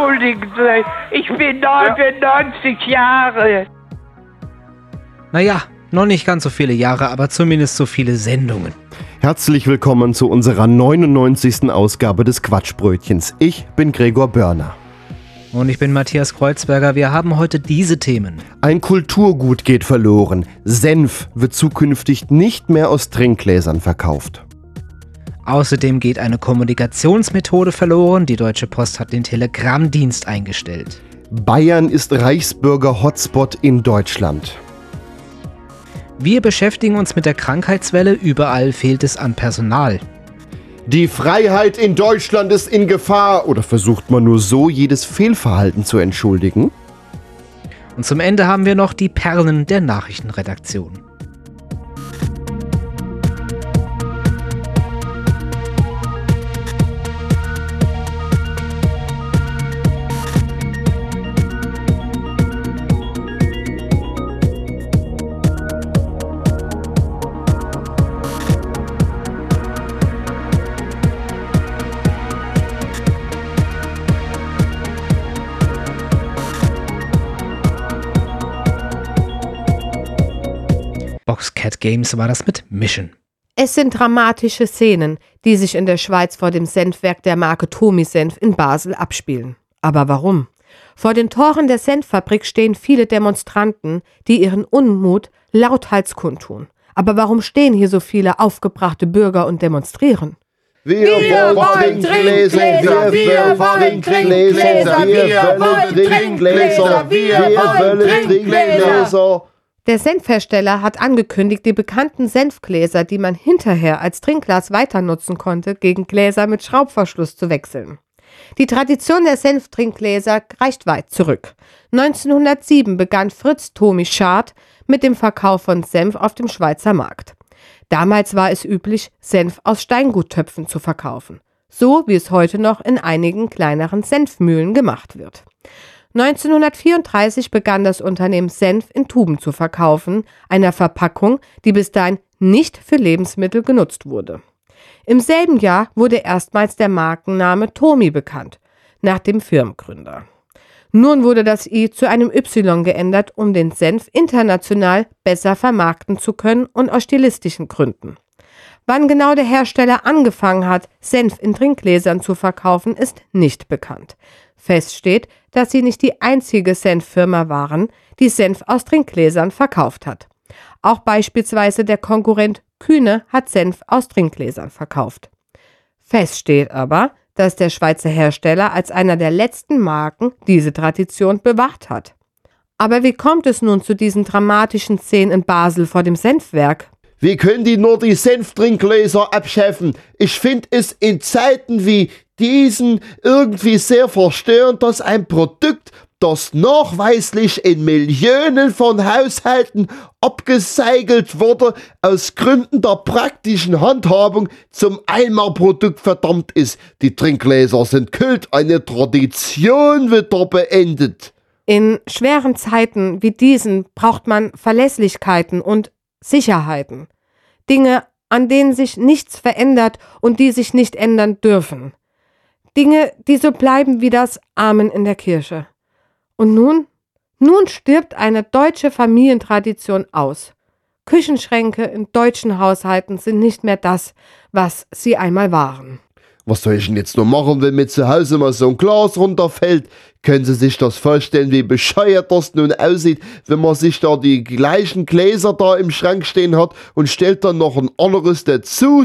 Entschuldigen Sie, ich bin 99 Jahre. Naja, noch nicht ganz so viele Jahre, aber zumindest so viele Sendungen. Herzlich willkommen zu unserer 99. Ausgabe des Quatschbrötchens. Ich bin Gregor Börner. Und ich bin Matthias Kreuzberger. Wir haben heute diese Themen. Ein Kulturgut geht verloren. Senf wird zukünftig nicht mehr aus Trinkgläsern verkauft. Außerdem geht eine Kommunikationsmethode verloren. Die Deutsche Post hat den Telegrammdienst eingestellt. Bayern ist Reichsbürger-Hotspot in Deutschland. Wir beschäftigen uns mit der Krankheitswelle. Überall fehlt es an Personal. Die Freiheit in Deutschland ist in Gefahr. Oder versucht man nur so, jedes Fehlverhalten zu entschuldigen? Und zum Ende haben wir noch die Perlen der Nachrichtenredaktion. Games war das mit Mission. Es sind dramatische Szenen, die sich in der Schweiz vor dem Senfwerk der Marke Tomi Senf in Basel abspielen. Aber warum? Vor den Toren der Senffabrik stehen viele Demonstranten, die ihren Unmut lauthals kundtun. Aber warum stehen hier so viele aufgebrachte Bürger und demonstrieren? Wir, wollen Trinkgläser, wir wollen Trinkgläser, wir wollen Trinkgläser, wir wollen Trinkgläser. Der Senfhersteller hat angekündigt, die bekannten Senfgläser, die man hinterher als Trinkglas weiter nutzen konnte, gegen Gläser mit Schraubverschluss zu wechseln. Die Tradition der Senftrinkgläser reicht weit zurück. 1907 begann Fritz Tomi Schad mit dem Verkauf von Senf auf dem Schweizer Markt. Damals war es üblich, Senf aus Steinguttöpfen zu verkaufen, so wie es heute noch in einigen kleineren Senfmühlen gemacht wird. 1934 begann das Unternehmen Senf in Tuben zu verkaufen, einer Verpackung, die bis dahin nicht für Lebensmittel genutzt wurde. Im selben Jahr wurde erstmals der Markenname Tomi bekannt, nach dem Firmengründer. Nun wurde das I zu einem Y geändert, um den Senf international besser vermarkten zu können und aus stilistischen Gründen. Wann genau der Hersteller angefangen hat, Senf in Trinkgläsern zu verkaufen, ist nicht bekannt. Fest steht, dass sie nicht die einzige Senffirma waren, die Senf aus Trinkgläsern verkauft hat. Auch beispielsweise der Konkurrent Kühne hat Senf aus Trinkgläsern verkauft. Fest steht aber, dass der Schweizer Hersteller als einer der letzten Marken diese Tradition bewacht hat. Aber wie kommt es nun zu diesen dramatischen Szenen in Basel vor dem Senfwerk? Wie können die nur die Senftrinkgläser abschaffen? Ich finde es in Zeiten wie diesen irgendwie sehr verstörend, dass ein Produkt, das nachweislich in Millionen von Haushalten abgeseigelt wurde, aus Gründen der praktischen Handhabung zum Eimerprodukt verdammt ist. Die Trinkgläser sind Kult, eine Tradition wird da beendet. In schweren Zeiten wie diesen braucht man Verlässlichkeiten und Sicherheiten. Dinge, an denen sich nichts verändert und die sich nicht ändern dürfen. Dinge, die so bleiben wie das Amen in der Kirche. Und nun? Nun stirbt eine deutsche Familientradition aus. Küchenschränke in deutschen Haushalten sind nicht mehr das, was sie einmal waren. Was soll ich denn jetzt nur machen, wenn mir zu Hause mal so ein Glas runterfällt? Können Sie sich das vorstellen, wie bescheuert das nun aussieht, wenn man sich da die gleichen Gläser da im Schrank stehen hat und stellt dann noch ein anderes dazu?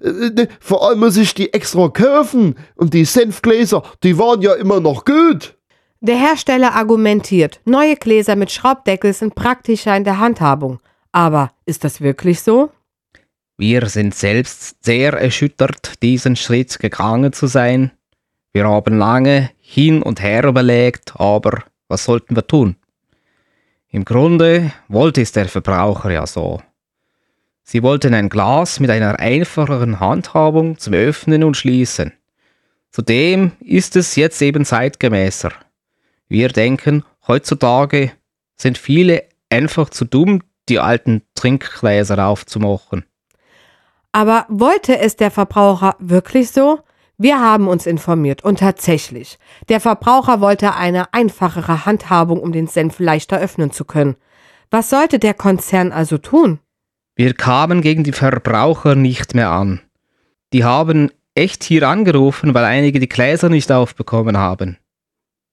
Äh, Vor allem muss ich die extra kaufen. Und die Senfgläser, die waren ja immer noch gut. Der Hersteller argumentiert, neue Gläser mit Schraubdeckel sind praktischer in der Handhabung. Aber ist das wirklich so? Wir sind selbst sehr erschüttert, diesen Schritt gegangen zu sein. Wir haben lange hin und her überlegt, aber was sollten wir tun? Im Grunde wollte es der Verbraucher ja so. Sie wollten ein Glas mit einer einfacheren Handhabung zum Öffnen und Schließen. Zudem ist es jetzt eben zeitgemäßer. Wir denken, heutzutage sind viele einfach zu dumm, die alten Trinkgläser aufzumachen. Aber wollte es der Verbraucher wirklich so? Wir haben uns informiert und tatsächlich, der Verbraucher wollte eine einfachere Handhabung, um den Senf leichter öffnen zu können. Was sollte der Konzern also tun? Wir kamen gegen die Verbraucher nicht mehr an. Die haben echt hier angerufen, weil einige die Gläser nicht aufbekommen haben.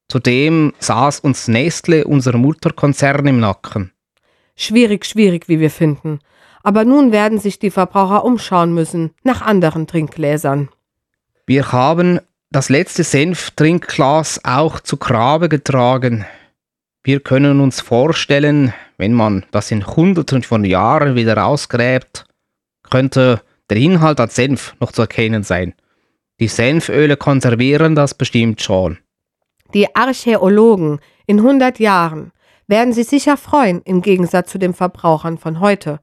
Zudem saß uns Nestle, unser Mutterkonzern, im Nacken. Schwierig, schwierig, wie wir finden. Aber nun werden sich die Verbraucher umschauen müssen nach anderen Trinkgläsern. Wir haben das letzte Senftrinkglas auch zu Grabe getragen. Wir können uns vorstellen, wenn man das in Hunderten von Jahren wieder ausgräbt, könnte der Inhalt an Senf noch zu erkennen sein. Die Senföle konservieren das bestimmt schon. Die Archäologen in 100 Jahren werden sich sicher freuen, im Gegensatz zu den Verbrauchern von heute.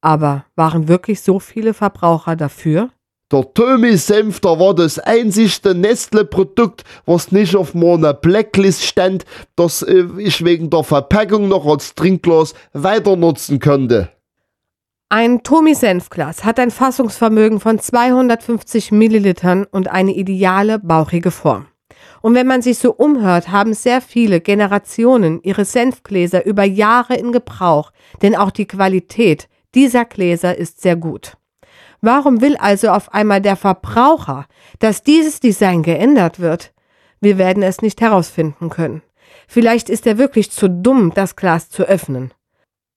Aber waren wirklich so viele Verbraucher dafür? Der Tömi-Senf, da war das einzigste Nestle-Produkt, was nicht auf meiner Blacklist stand, das äh, ich wegen der Verpackung noch als Trinkglas weiter nutzen könnte. Ein Tomi-Senfglas hat ein Fassungsvermögen von 250 Millilitern und eine ideale bauchige Form. Und wenn man sich so umhört, haben sehr viele Generationen ihre Senfgläser über Jahre in Gebrauch, denn auch die Qualität dieser Gläser ist sehr gut. Warum will also auf einmal der Verbraucher, dass dieses Design geändert wird? Wir werden es nicht herausfinden können. Vielleicht ist er wirklich zu dumm, das Glas zu öffnen.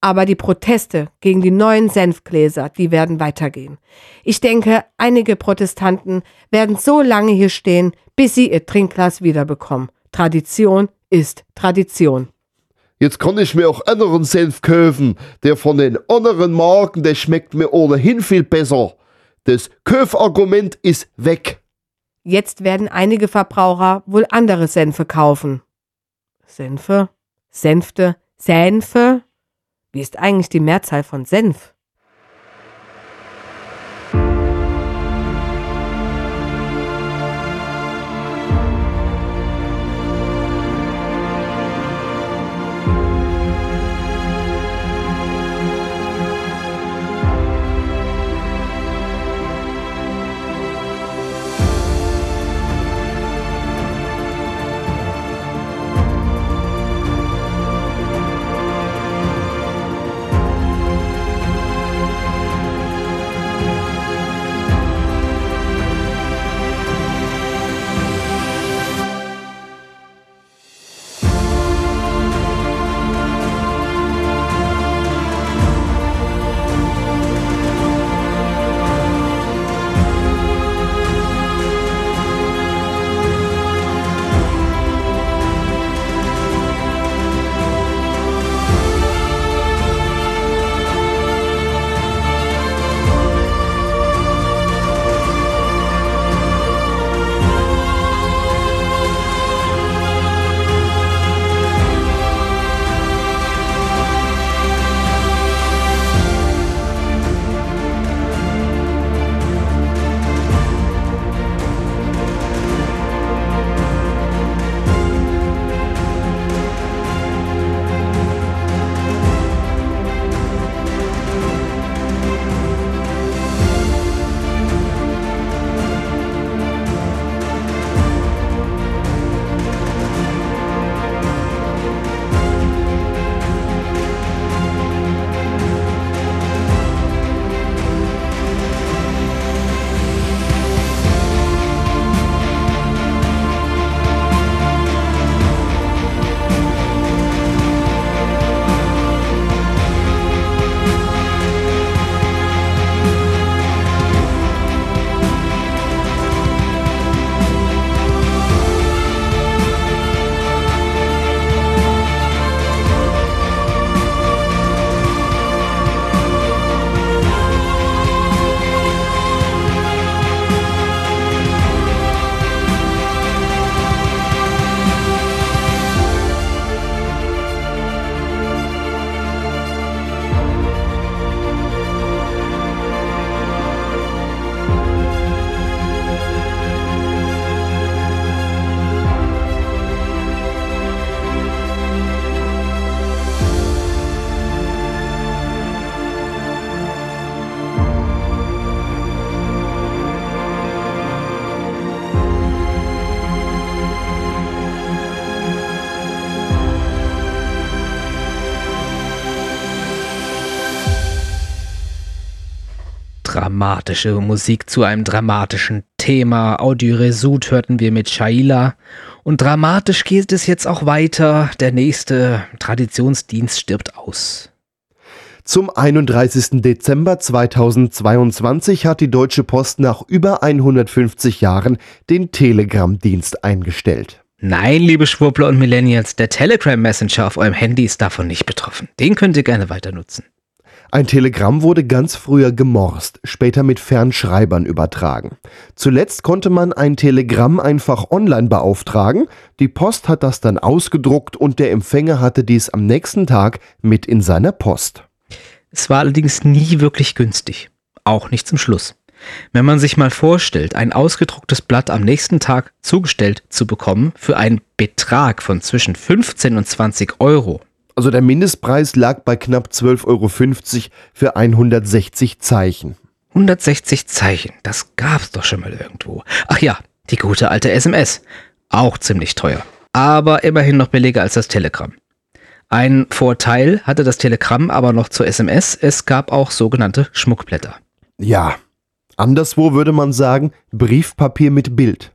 Aber die Proteste gegen die neuen Senfgläser, die werden weitergehen. Ich denke, einige Protestanten werden so lange hier stehen, bis sie ihr Trinkglas wiederbekommen. Tradition ist Tradition. Jetzt kann ich mir auch anderen Senf kaufen. Der von den anderen Marken, der schmeckt mir ohnehin viel besser. Das Kaufargument ist weg. Jetzt werden einige Verbraucher wohl andere Senfe kaufen. Senfe? Senfte? Senfe? Wie ist eigentlich die Mehrzahl von Senf? Dramatische Musik zu einem dramatischen Thema. Audio Resud hörten wir mit Shaila. Und dramatisch geht es jetzt auch weiter. Der nächste Traditionsdienst stirbt aus. Zum 31. Dezember 2022 hat die Deutsche Post nach über 150 Jahren den Telegram-Dienst eingestellt. Nein, liebe Schwurbler und Millennials, der Telegram Messenger auf eurem Handy ist davon nicht betroffen. Den könnt ihr gerne weiter nutzen. Ein Telegramm wurde ganz früher gemorst, später mit Fernschreibern übertragen. Zuletzt konnte man ein Telegramm einfach online beauftragen, die Post hat das dann ausgedruckt und der Empfänger hatte dies am nächsten Tag mit in seiner Post. Es war allerdings nie wirklich günstig. Auch nicht zum Schluss. Wenn man sich mal vorstellt, ein ausgedrucktes Blatt am nächsten Tag zugestellt zu bekommen für einen Betrag von zwischen 15 und 20 Euro. Also der Mindestpreis lag bei knapp 12,50 Euro für 160 Zeichen. 160 Zeichen, das gab's doch schon mal irgendwo. Ach ja, die gute alte SMS. Auch ziemlich teuer. Aber immerhin noch billiger als das Telegramm. Ein Vorteil hatte das Telegramm aber noch zur SMS, es gab auch sogenannte Schmuckblätter. Ja, anderswo würde man sagen Briefpapier mit Bild.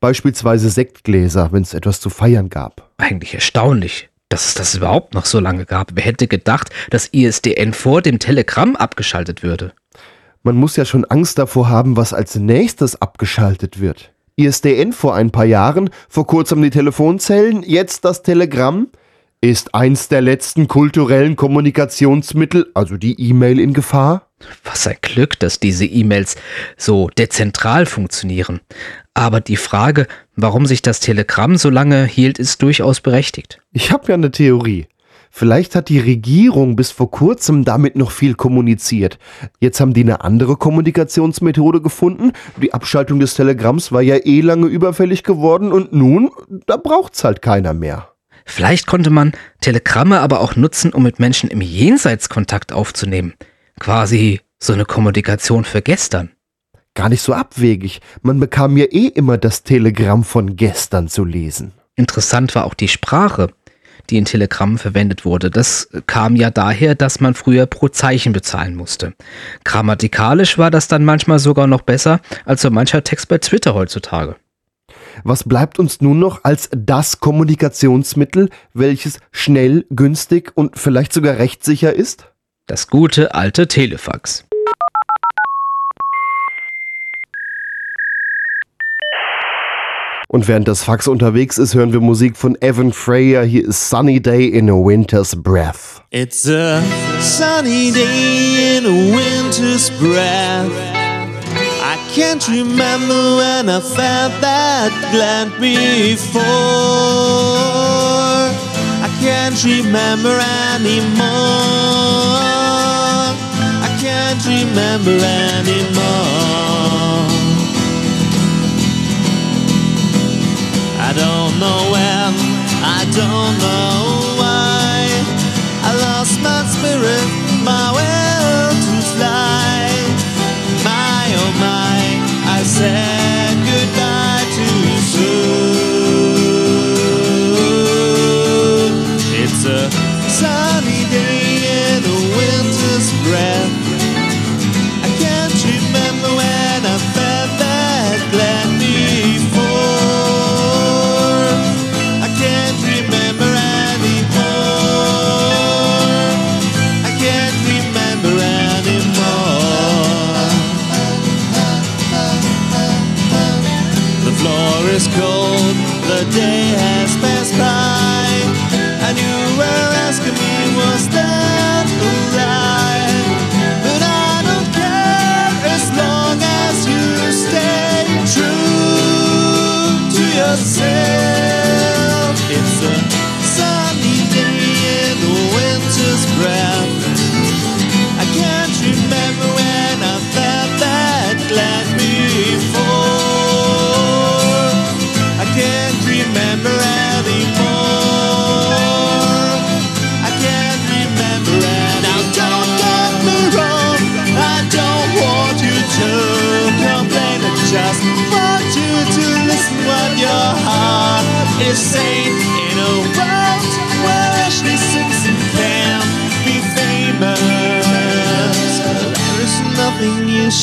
Beispielsweise Sektgläser, wenn es etwas zu feiern gab. Eigentlich erstaunlich, dass es das überhaupt noch so lange gab. Wer hätte gedacht, dass ISDN vor dem Telegramm abgeschaltet würde? Man muss ja schon Angst davor haben, was als nächstes abgeschaltet wird. ISDN vor ein paar Jahren, vor kurzem die Telefonzellen, jetzt das Telegramm. Ist eins der letzten kulturellen Kommunikationsmittel, also die E-Mail, in Gefahr? Was ein Glück, dass diese E-Mails so dezentral funktionieren. Aber die Frage, warum sich das Telegramm so lange hielt, ist durchaus berechtigt. Ich habe ja eine Theorie. Vielleicht hat die Regierung bis vor kurzem damit noch viel kommuniziert. Jetzt haben die eine andere Kommunikationsmethode gefunden. Die Abschaltung des Telegramms war ja eh lange überfällig geworden und nun, da braucht's halt keiner mehr. Vielleicht konnte man Telegramme aber auch nutzen, um mit Menschen im Jenseits Kontakt aufzunehmen. Quasi so eine Kommunikation für gestern. Gar nicht so abwegig. Man bekam ja eh immer das Telegramm von gestern zu lesen. Interessant war auch die Sprache, die in Telegrammen verwendet wurde. Das kam ja daher, dass man früher pro Zeichen bezahlen musste. Grammatikalisch war das dann manchmal sogar noch besser als so mancher Text bei Twitter heutzutage. Was bleibt uns nun noch als das Kommunikationsmittel, welches schnell, günstig und vielleicht sogar rechtssicher ist? Das gute alte Telefax. Und während das Fax unterwegs ist, hören wir Musik von Evan Freyer. Hier ist Sunny Day in a Winter's Breath. It's a sunny day in a winter's breath. I can't remember when I felt that glad before. I can't remember anymore. I can't remember anymore. I don't know when, I don't know why. I lost my spirit, my will to fly. My oh my, I said goodbye too soon. It's a sunny day in a winter's breath.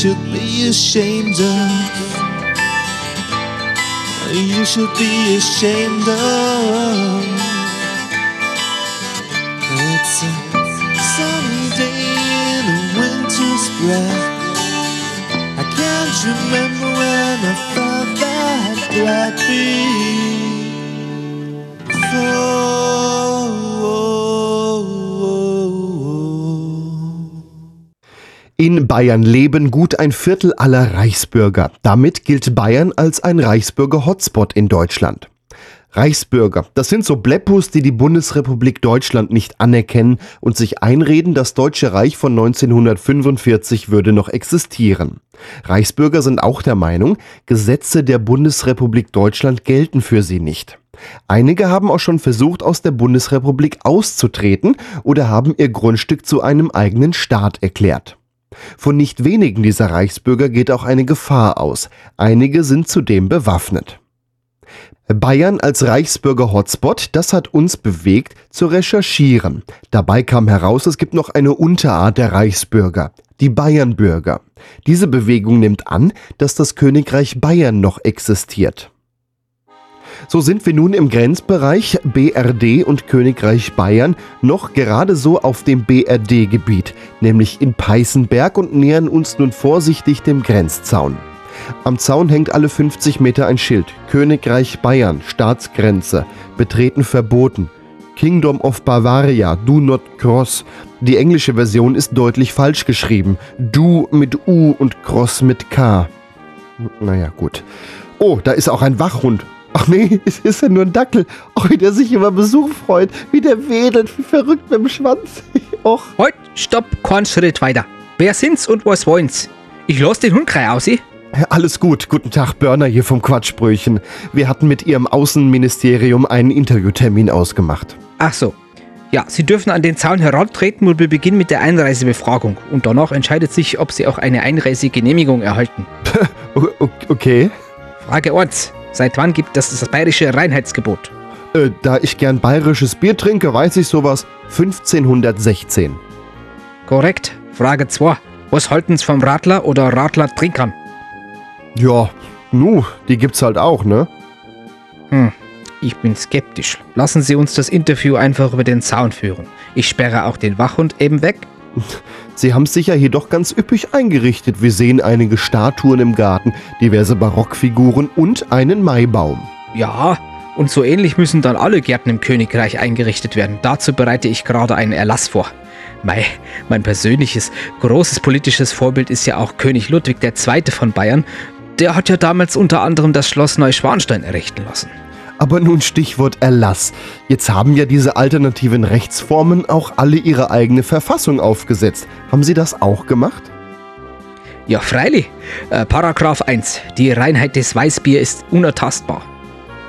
Should be ashamed of. You should be ashamed of. In Bayern leben gut ein Viertel aller Reichsbürger. Damit gilt Bayern als ein Reichsbürger-Hotspot in Deutschland. Reichsbürger, das sind so Bleppus, die die Bundesrepublik Deutschland nicht anerkennen und sich einreden, das Deutsche Reich von 1945 würde noch existieren. Reichsbürger sind auch der Meinung, Gesetze der Bundesrepublik Deutschland gelten für sie nicht. Einige haben auch schon versucht, aus der Bundesrepublik auszutreten oder haben ihr Grundstück zu einem eigenen Staat erklärt. Von nicht wenigen dieser Reichsbürger geht auch eine Gefahr aus. Einige sind zudem bewaffnet. Bayern als Reichsbürger-Hotspot, das hat uns bewegt, zu recherchieren. Dabei kam heraus, es gibt noch eine Unterart der Reichsbürger, die Bayernbürger. Diese Bewegung nimmt an, dass das Königreich Bayern noch existiert. So sind wir nun im Grenzbereich BRD und Königreich Bayern noch gerade so auf dem BRD-Gebiet, nämlich in Peißenberg und nähern uns nun vorsichtig dem Grenzzaun. Am Zaun hängt alle 50 Meter ein Schild. Königreich Bayern, Staatsgrenze. Betreten verboten. Kingdom of Bavaria, do not cross. Die englische Version ist deutlich falsch geschrieben. Do mit U und cross mit K. Naja, gut. Oh, da ist auch ein Wachhund. Ach nee, es ist ja nur ein Dackel. Ach, wie der sich über Besuch freut. Wie der wedelt, wie verrückt mit dem Schwanz. Och. Halt, stopp, keinen Schritt weiter. Wer sind's und was wollen's? Ich lass den Hund aus. Alles gut. Guten Tag, Börner hier vom Quatschbröchen. Wir hatten mit Ihrem Außenministerium einen Interviewtermin ausgemacht. Ach so. Ja, Sie dürfen an den Zaun herantreten und wir beginnen mit der Einreisebefragung. Und danach entscheidet sich, ob Sie auch eine Einreisegenehmigung erhalten. Okay. Frage 1. Seit wann gibt es das bayerische Reinheitsgebot? Äh, da ich gern bayerisches Bier trinke, weiß ich sowas. 1516. Korrekt. Frage 2. Was halten's vom Radler oder Radler-Trinkern? Ja, nu, die gibt's halt auch, ne? Hm, ich bin skeptisch. Lassen Sie uns das Interview einfach über den Zaun führen. Ich sperre auch den Wachhund eben weg. Sie haben's sicher hier doch ganz üppig eingerichtet. Wir sehen einige Statuen im Garten, diverse Barockfiguren und einen Maibaum. Ja, und so ähnlich müssen dann alle Gärten im Königreich eingerichtet werden. Dazu bereite ich gerade einen Erlass vor. Mei, mein persönliches, großes politisches Vorbild ist ja auch König Ludwig II. von Bayern. Der hat ja damals unter anderem das Schloss Neuschwanstein errichten lassen. Aber nun Stichwort Erlass. Jetzt haben ja diese alternativen Rechtsformen auch alle ihre eigene Verfassung aufgesetzt. Haben Sie das auch gemacht? Ja, freilich. Äh, Paragraph 1. Die Reinheit des Weißbier ist unertastbar.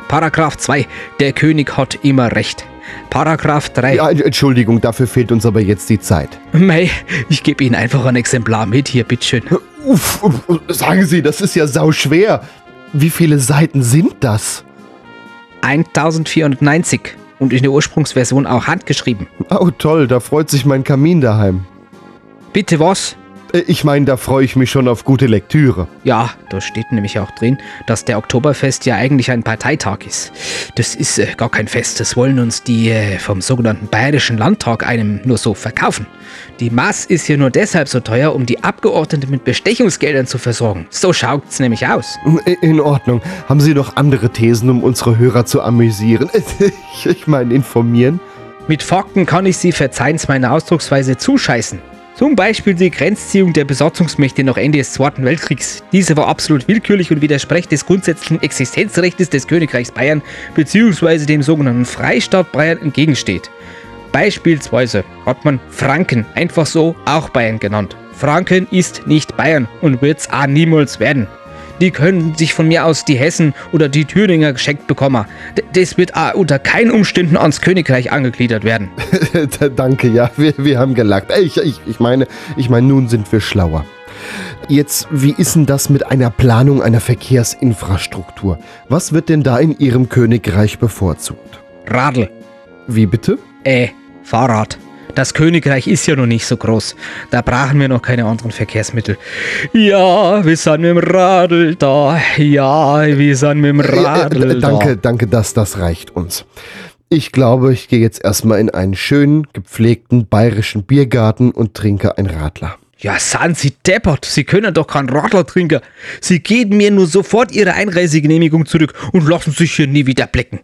Paragraph 2. Der König hat immer Recht. Paragraph 3. Ja, Entschuldigung, dafür fehlt uns aber jetzt die Zeit. Mei, ich gebe Ihnen einfach ein Exemplar mit hier, bitteschön. Uff, uff, sagen Sie, das ist ja sau schwer. Wie viele Seiten sind das? 1490 und in der Ursprungsversion auch handgeschrieben. Oh toll, da freut sich mein Kamin daheim. Bitte was? Äh, Ich meine, da freue ich mich schon auf gute Lektüre. Ja, da steht nämlich auch drin, dass der Oktoberfest ja eigentlich ein Parteitag ist. Das ist äh, gar kein Fest, das wollen uns die äh, vom sogenannten Bayerischen Landtag einem nur so verkaufen. Die Maß ist hier nur deshalb so teuer, um die Abgeordneten mit Bestechungsgeldern zu versorgen. So schaut's nämlich aus. I- In Ordnung. Haben Sie noch andere Thesen, um unsere Hörer zu amüsieren? Ich, ich meine, informieren? Mit Fakten kann ich Sie, verzeihen's meine Ausdrucksweise, zuscheißen. Zum Beispiel die Grenzziehung der Besatzungsmächte nach Ende des Zweiten Weltkriegs. Diese war absolut willkürlich und widerspricht des grundsätzlichen Existenzrechts des Königreichs Bayern bzw. dem sogenannten Freistaat Bayern entgegensteht. Beispielsweise hat man Franken einfach so auch Bayern genannt. Franken ist nicht Bayern und wird's auch niemals werden. Die können sich von mir aus die Hessen oder die Thüringer geschenkt bekommen. Das wird unter keinen Umständen ans Königreich angegliedert werden. Danke, ja, wir, wir haben gelackt. Ich, ich, ich meine, ich meine, nun sind wir schlauer. Jetzt, wie ist denn das mit einer Planung einer Verkehrsinfrastruktur? Was wird denn da in Ihrem Königreich bevorzugt? Radl, Wie bitte? äh, Fahrrad. Das Königreich ist ja noch nicht so groß. Da brauchen wir noch keine anderen Verkehrsmittel. Ja, wir sind mit dem Radl da. Ja, wir sind mit dem Radl Äh, äh, danke, danke, dass das reicht uns. Ich glaube, ich gehe jetzt erstmal in einen schönen, gepflegten bayerischen Biergarten und trinke ein Radler. Ja, sind Sie deppert. Sie können doch kein Radler trinken. Sie geben mir nur sofort Ihre Einreisegenehmigung zurück und lassen sich hier nie wieder blicken.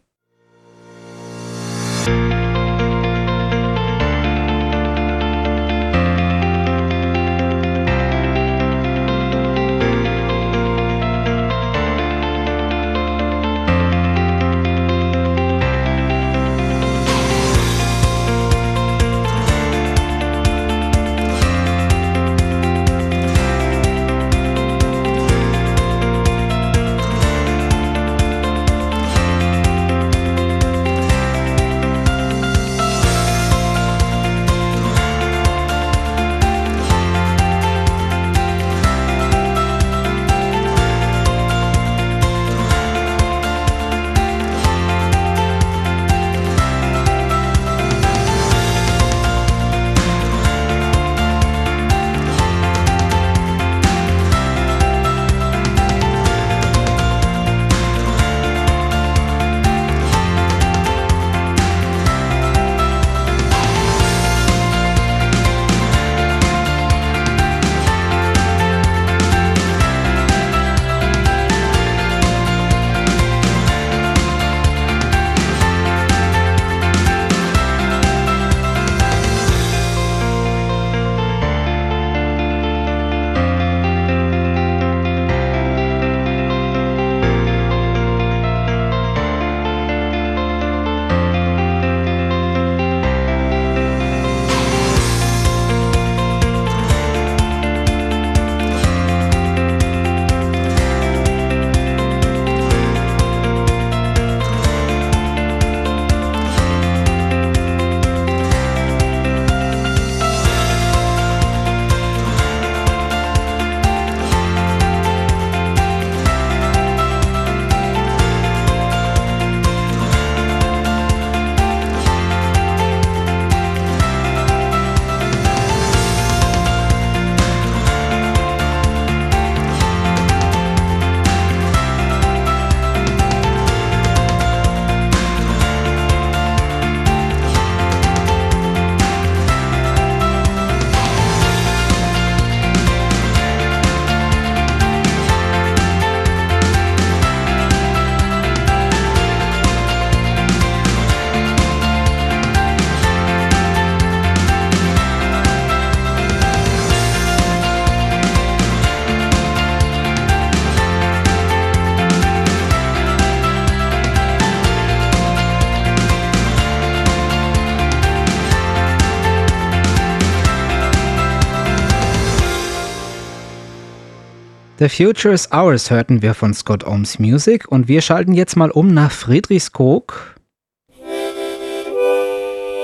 The Future is Ours hörten wir von Scott Ohms Music und wir schalten jetzt mal um nach Friedrichskoog.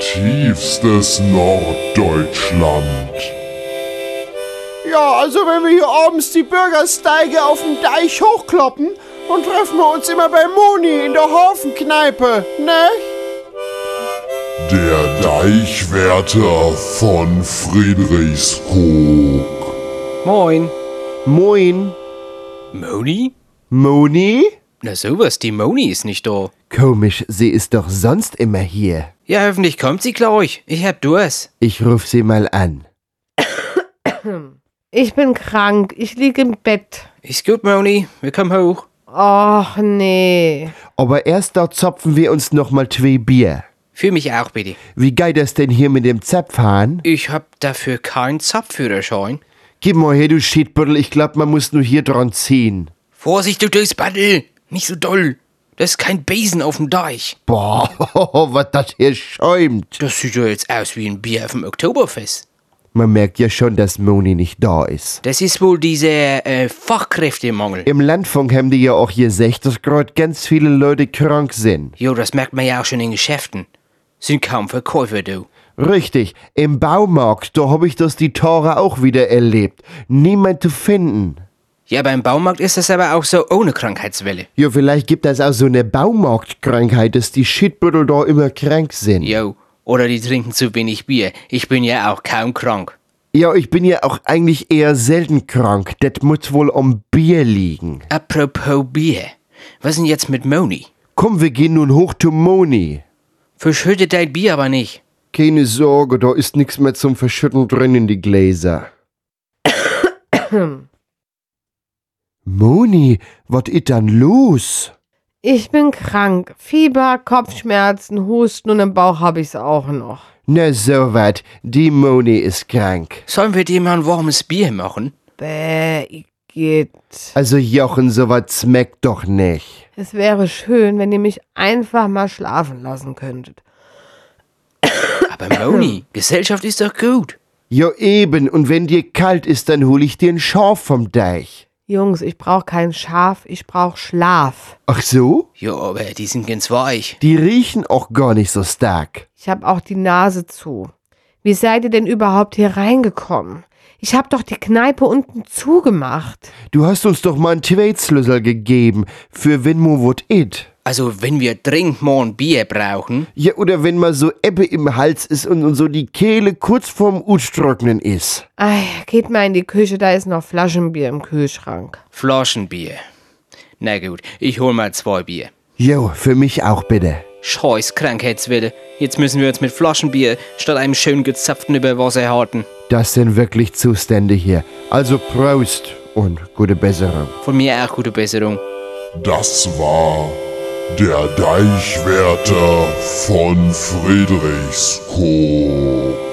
Tiefstes Norddeutschland. Ja, also wenn wir hier abends die Bürgersteige auf dem Deich hochkloppen, dann treffen wir uns immer bei Moni in der Hafenkneipe, ne? Der Deichwärter von Friedrichskoog. Moin. Moin, Moni? Moni? Na sowas, die Moni ist nicht da. Komisch, sie ist doch sonst immer hier. Ja, hoffentlich kommt sie gleich. Ich hab Durst. Ich ruf sie mal an. Ich bin krank. Ich liege im Bett. Ist gut, Moni. Wir kommen hoch. Och, nee. Aber erst da zapfen wir uns noch mal zwei Bier. Für mich auch, bitte. Wie geht das denn hier mit dem Zapfhahn? Ich hab dafür keinen Zapfführerschein. Gib mal her, du Schiedbüttel, ich glaub, man muss nur hier dran ziehen. Vorsicht, du durchs Baddel. Nicht so doll. Das ist kein Besen auf dem Deich. Boah, was das hier schäumt. Das sieht ja jetzt aus wie ein Bier auf dem Oktoberfest. Man merkt ja schon, dass Moni nicht da ist. Das ist wohl dieser äh, Fachkräftemangel. Im Landfunk haben die ja auch gesagt, dass gerade ganz viele Leute krank sind. Jo, das merkt man ja auch schon in Geschäften. Sind kaum Verkäufer, du. Richtig, im Baumarkt, da hab ich das die Tore auch wieder erlebt. Niemand zu finden. Ja, beim Baumarkt ist das aber auch so ohne Krankheitswelle. Ja, vielleicht gibt es auch so eine Baumarktkrankheit, dass die Shitbüttel da immer krank sind. Jo, Oder die trinken zu wenig Bier. Ich bin ja auch kaum krank. Ja, ich bin ja auch eigentlich eher selten krank. Das muss wohl am Bier liegen. Apropos Bier. Was denn jetzt mit Moni? Komm, wir gehen nun hoch zu Moni. Verschüttet dein Bier aber nicht. Keine Sorge, da ist nichts mehr zum Verschütten drin in die Gläser. Moni, was ist dann los? Ich bin krank. Fieber, Kopfschmerzen, Husten und im Bauch habe ich's auch noch. Na so wat, die Moni ist krank. Sollen wir dir mal ein warmes Bier machen? Bäh, ich geht. Also Jochen, so was schmeckt doch nicht. Es wäre schön, wenn ihr mich einfach mal schlafen lassen könntet. Aber Moni, Gesellschaft ist doch gut. Jo eben, und wenn dir kalt ist, dann hol ich dir ein Schaf vom Deich. Jungs, ich brauch kein Schaf, ich brauch Schlaf. Ach so? Ja, aber die sind ganz weich. Die riechen auch gar nicht so stark. Ich hab auch die Nase zu. Wie seid ihr denn überhaupt hier reingekommen? Ich hab doch die Kneipe unten zugemacht. Du hast uns doch mal einen Tweetslössel gegeben, für wenn mo wot it. Also, wenn wir dringend mal ein Bier brauchen, Ja, oder wenn mal so Ebbe im Hals ist und, und so die Kehle kurz vorm Uttrocknen ist. Ei, geht mal in die Küche, da ist noch Flaschenbier im Kühlschrank. Flaschenbier. Na gut, ich hol mal zwei Bier. Jo, für mich auch bitte. Scheiß Krankheitswille. Jetzt müssen wir uns mit Flaschenbier statt einem schön gezapften über Wasser halten. Das sind wirklich Zustände hier. Also Prost und gute Besserung. Von mir auch gute Besserung. Das war der Deichwärter von Friedrichskoog.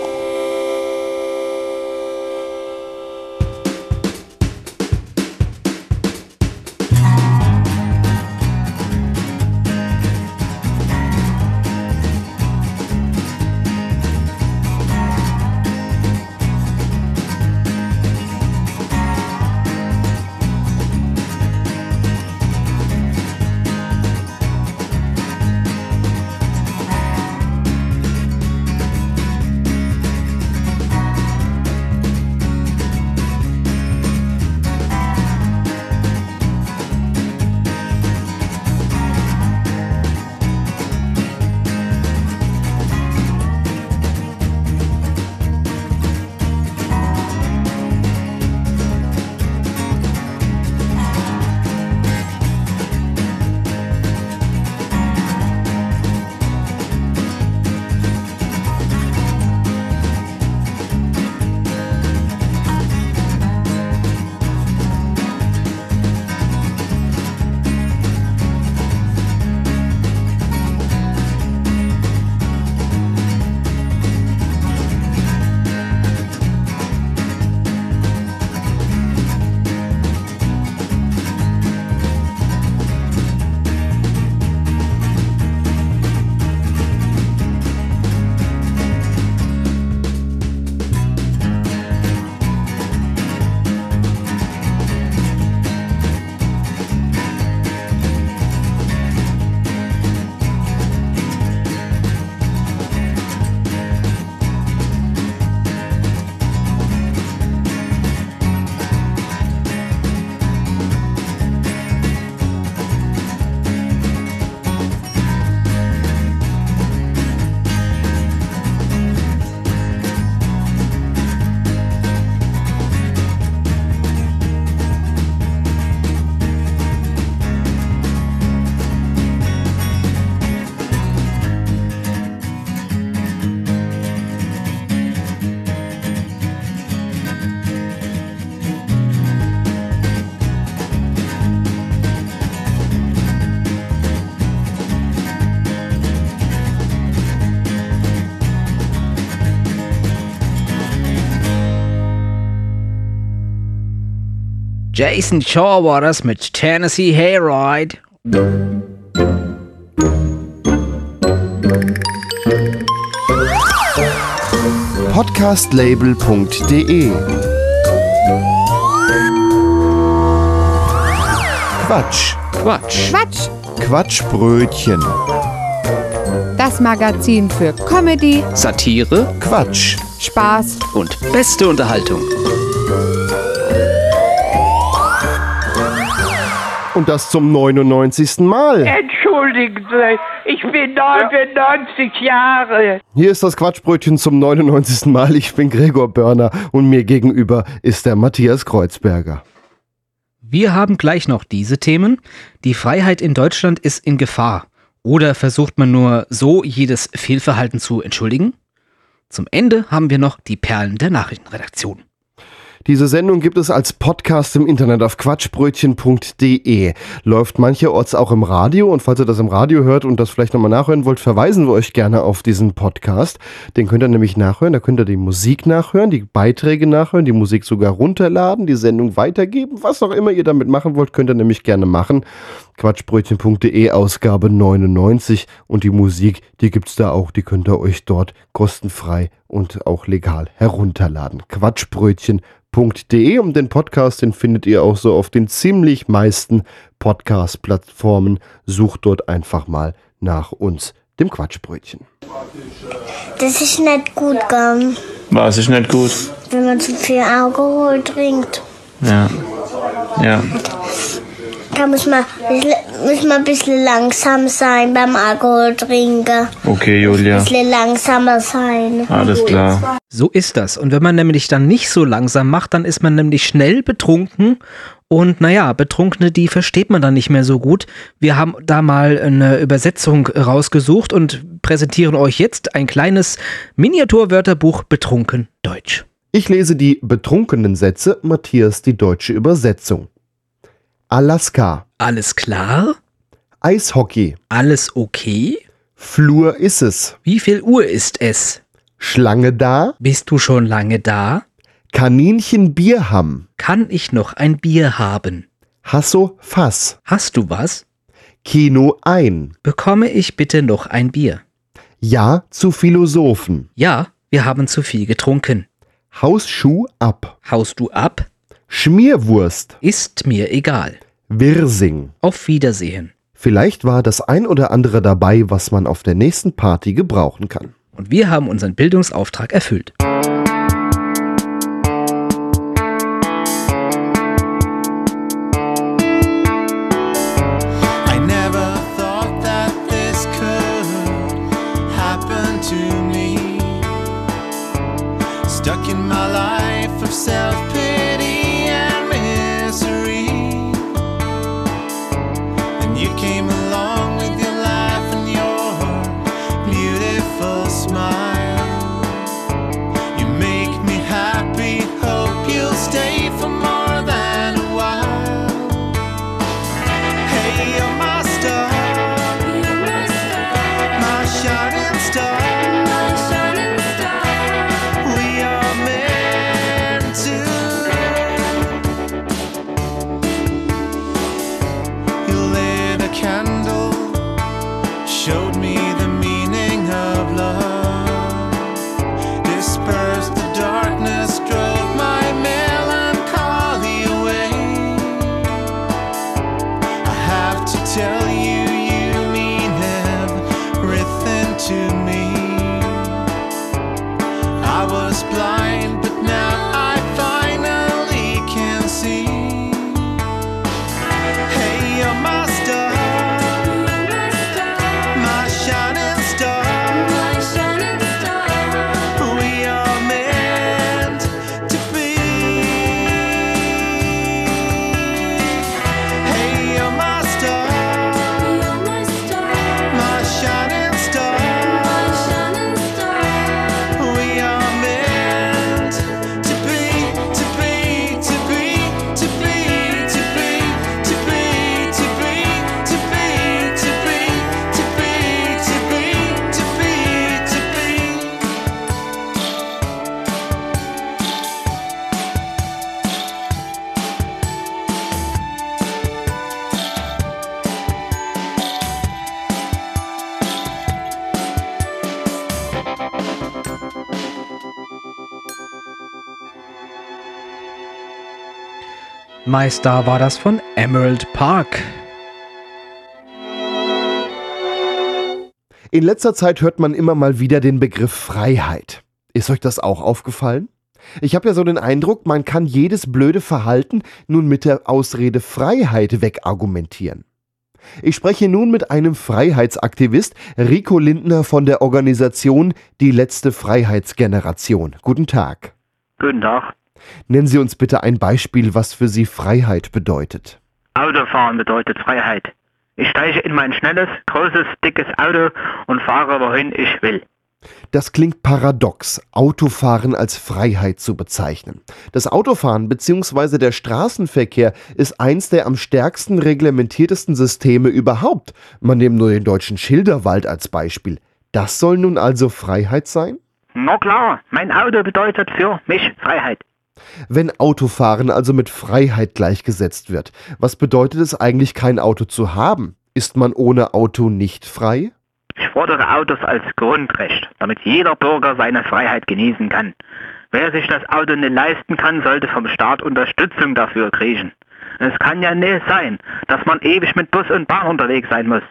Jason Shaw war das mit Tennessee Hayride. Podcastlabel.de Quatsch. Quatsch. Quatsch! Quatschbrötchen. Das Magazin für Comedy, Satire Quatsch. Spaß und beste Unterhaltung. Und das zum 99. Mal. Entschuldigen Sie, ich bin 99 Jahre. Hier ist das Quatschbrötchen zum 99. Mal. Ich bin Gregor Börner und mir gegenüber ist der Matthias Kreuzberger. Wir haben gleich noch diese Themen. Die Freiheit in Deutschland ist in Gefahr. Oder versucht man nur so jedes Fehlverhalten zu entschuldigen? Zum Ende haben wir noch die Perlen der Nachrichtenredaktion. Diese Sendung gibt es als Podcast im Internet auf quatschbrötchen.de. Läuft mancherorts auch im Radio und falls ihr das im Radio hört und das vielleicht nochmal nachhören wollt, verweisen wir euch gerne auf diesen Podcast. Den könnt ihr nämlich nachhören, da könnt ihr die Musik nachhören, die Beiträge nachhören, die Musik sogar runterladen, die Sendung weitergeben, was auch immer ihr damit machen wollt, könnt ihr nämlich gerne machen. Quatschbrötchen.de Ausgabe 99 und die Musik, die gibt's da auch, die könnt ihr euch dort kostenfrei und auch legal herunterladen. Quatschbrötchen.de podcast.de und den Podcast, den findet ihr auch so auf den ziemlich meisten Podcast-Plattformen. Sucht dort einfach mal nach uns, dem Quatschbrötchen. Das ist nicht gut, gell? Was ist nicht gut? wenn man zu viel Alkohol trinkt. Ja. Ja. Da muss man, muss man ein bisschen langsam sein beim Alkohol trinken. Okay, Julia. Ein bisschen langsamer sein. Alles klar. So ist das. Und wenn man nämlich dann nicht so langsam macht, dann ist man nämlich schnell betrunken. Und naja, Betrunkene, die versteht man dann nicht mehr so gut. Wir haben da mal eine Übersetzung rausgesucht und präsentieren euch jetzt ein kleines Miniaturwörterbuch Betrunken Deutsch. Ich lese die betrunkenen Sätze, Matthias die deutsche Übersetzung. Alaska. Alles klar? Eishockey. Alles okay? Flur ist es. Wie viel Uhr ist es? Schlange da? Bist du schon lange da? Kaninchen Bier haben. Kann ich noch ein Bier haben? Hasso Fass. Hast du was? Kino ein. Bekomme ich bitte noch ein Bier? Ja zu Philosophen. Ja, wir haben zu viel getrunken. Hausschuh ab. Haust du ab? Schmierwurst. Ist mir egal. Wirsing. Auf Wiedersehen. Vielleicht war das ein oder andere dabei, was man auf der nächsten Party gebrauchen kann. Und wir haben unseren Bildungsauftrag erfüllt. Meister war das von Emerald Park. In letzter Zeit hört man immer mal wieder den Begriff Freiheit. Ist euch das auch aufgefallen? Ich habe ja so den Eindruck, man kann jedes blöde Verhalten nun mit der Ausrede Freiheit wegargumentieren. Ich spreche nun mit einem Freiheitsaktivist, Rico Lindner von der Organisation Die letzte Freiheitsgeneration. Guten Tag. Guten Tag. Nennen Sie uns bitte ein Beispiel, was für Sie Freiheit bedeutet. Autofahren bedeutet Freiheit. Ich steige in mein schnelles, großes, dickes Auto und fahre, wohin ich will. Das klingt paradox, Autofahren als Freiheit zu bezeichnen. Das Autofahren bzw. der Straßenverkehr ist eins der am stärksten reglementiertesten Systeme überhaupt. Man nimmt nur den deutschen Schilderwald als Beispiel. Das soll nun also Freiheit sein? Na klar, mein Auto bedeutet für mich Freiheit. Wenn Autofahren also mit Freiheit gleichgesetzt wird, was bedeutet es eigentlich, kein Auto zu haben? Ist man ohne Auto nicht frei? Ich fordere Autos als Grundrecht, damit jeder Bürger seine Freiheit genießen kann. Wer sich das Auto nicht leisten kann, sollte vom Staat Unterstützung dafür kriegen. Es kann ja nicht sein, dass man ewig mit Bus und Bahn unterwegs sein muss.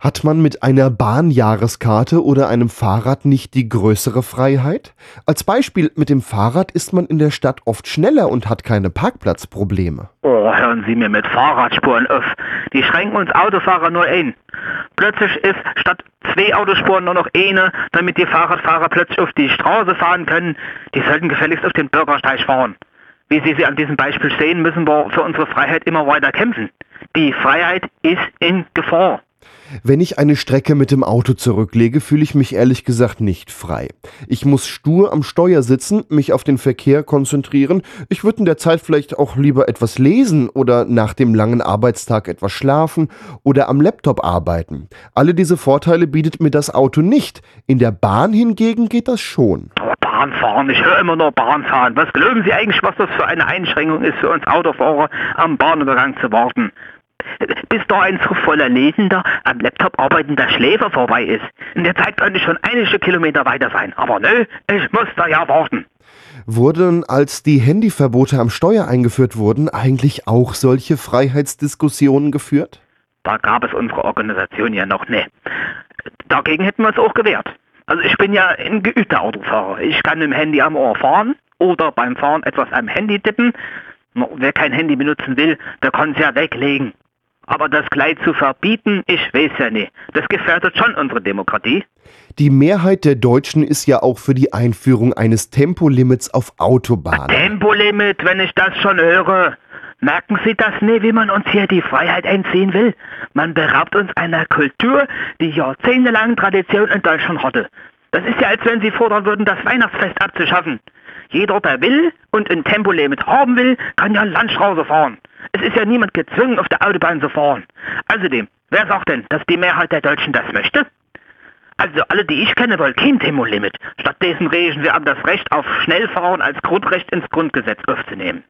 Hat man mit einer Bahnjahreskarte oder einem Fahrrad nicht die größere Freiheit? Als Beispiel, mit dem Fahrrad ist man in der Stadt oft schneller und hat keine Parkplatzprobleme. Oh, hören Sie mir mit Fahrradspuren auf. Die schränken uns Autofahrer nur ein. Plötzlich ist statt zwei Autospuren nur noch eine, damit die Fahrradfahrer plötzlich auf die Straße fahren können. Die sollten gefälligst auf den Bürgersteig fahren. Wie Sie sie an diesem Beispiel sehen, müssen wir für unsere Freiheit immer weiter kämpfen. Die Freiheit ist in Gefahr. Wenn ich eine Strecke mit dem Auto zurücklege, fühle ich mich ehrlich gesagt nicht frei. Ich muss stur am Steuer sitzen, mich auf den Verkehr konzentrieren. Ich würde in der Zeit vielleicht auch lieber etwas lesen oder nach dem langen Arbeitstag etwas schlafen oder am Laptop arbeiten. Alle diese Vorteile bietet mir das Auto nicht. In der Bahn hingegen geht das schon. Bahnfahren, ich höre immer nur Bahnfahren. Was glauben Sie eigentlich, was das für eine Einschränkung ist für uns Autofahrer, am Bahnübergang zu warten? Bis da ein so voller Lesender am Laptop arbeitender Schläfer vorbei ist. In der Zeit könnte ich schon einige Kilometer weiter sein. Aber nö, ich muss da ja warten. Wurden, als die Handyverbote am Steuer eingeführt wurden, eigentlich auch solche Freiheitsdiskussionen geführt? Da gab es unsere Organisation ja noch nicht. Dagegen hätten wir es auch gewehrt. Also ich bin ja ein geübter Autofahrer. Ich kann mit dem Handy am Ohr fahren oder beim Fahren etwas am Handy tippen. Wer kein Handy benutzen will, der kann es ja weglegen. Aber das gleich zu verbieten, ich weiß ja nicht. Das gefährdet schon unsere Demokratie. Die Mehrheit der Deutschen ist ja auch für die Einführung eines Tempolimits auf Autobahnen. Tempolimit, wenn ich das schon höre. Merken Sie das nicht, wie man uns hier die Freiheit entziehen will? Man beraubt uns einer Kultur, die jahrzehntelang Tradition in Deutschland hatte. Das ist ja, als wenn Sie fordern würden, das Weihnachtsfest abzuschaffen. Jeder, der will und ein Tempolimit haben will, kann ja Landstraße fahren. Es ist ja niemand gezwungen, auf der Autobahn zu fahren. Außerdem, wer sagt denn, dass die Mehrheit der Deutschen das möchte? Also alle, die ich kenne, wollen kein Tempolimit. Stattdessen regen wir ab, das Recht auf Schnellfahren als Grundrecht ins Grundgesetz aufzunehmen.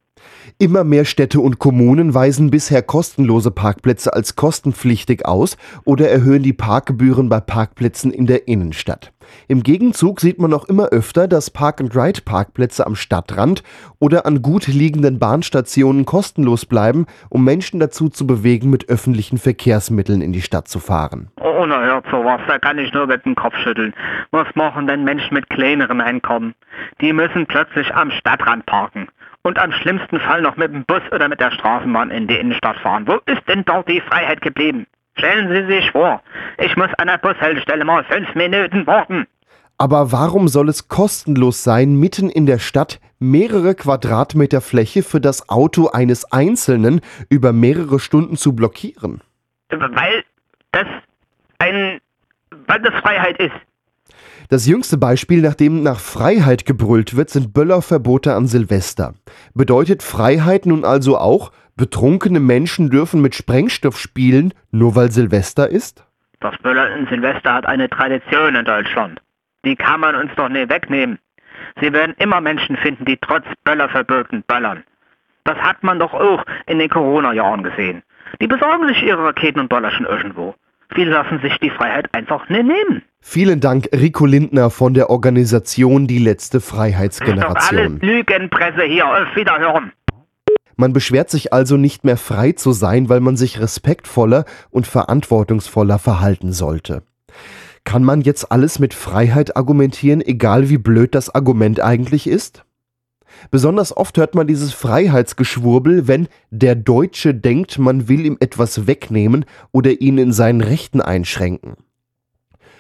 Immer mehr Städte und Kommunen weisen bisher kostenlose Parkplätze als kostenpflichtig aus oder erhöhen die Parkgebühren bei Parkplätzen in der Innenstadt. Im Gegenzug sieht man auch immer öfter, dass Park-and-Ride-Parkplätze am Stadtrand oder an gut liegenden Bahnstationen kostenlos bleiben, um Menschen dazu zu bewegen, mit öffentlichen Verkehrsmitteln in die Stadt zu fahren. Oh, na hört sowas, da kann ich nur mit dem Kopf schütteln. Was machen denn Menschen mit kleineren Einkommen? Die müssen plötzlich am Stadtrand parken und am schlimmsten Fall noch mit dem Bus oder mit der Straßenbahn in die Innenstadt fahren. Wo ist denn dort die Freiheit geblieben? Stellen Sie sich vor, ich muss an der Bushaltestelle mal fünf Minuten warten. Aber warum soll es kostenlos sein, mitten in der Stadt mehrere Quadratmeter Fläche für das Auto eines Einzelnen über mehrere Stunden zu blockieren? Weil das ein, weil das Freiheit ist. Das jüngste Beispiel, nachdem nach Freiheit gebrüllt wird, sind Böllerverbote an Silvester. Bedeutet Freiheit nun also auch, betrunkene Menschen dürfen mit Sprengstoff spielen, nur weil Silvester ist? Das Böllern in Silvester hat eine Tradition in Deutschland. Die kann man uns doch nicht wegnehmen. Sie werden immer Menschen finden, die trotz Böllerverboten böllern. Das hat man doch auch in den Corona-Jahren gesehen. Die besorgen sich ihre Raketen und Böller schon irgendwo. Viele lassen sich die Freiheit einfach nicht nehmen. Vielen Dank, Rico Lindner von der Organisation Die letzte Das ist doch Freiheitsgeneration. alles Lügenpresse hier. Auf Wiederhören. Man beschwert sich also nicht mehr frei zu sein, weil man sich respektvoller und verantwortungsvoller verhalten sollte. Kann man jetzt alles mit Freiheit argumentieren, egal wie blöd das Argument eigentlich ist? Besonders oft hört man dieses Freiheitsgeschwurbel, wenn der Deutsche denkt, man will ihm etwas wegnehmen oder ihn in seinen Rechten einschränken.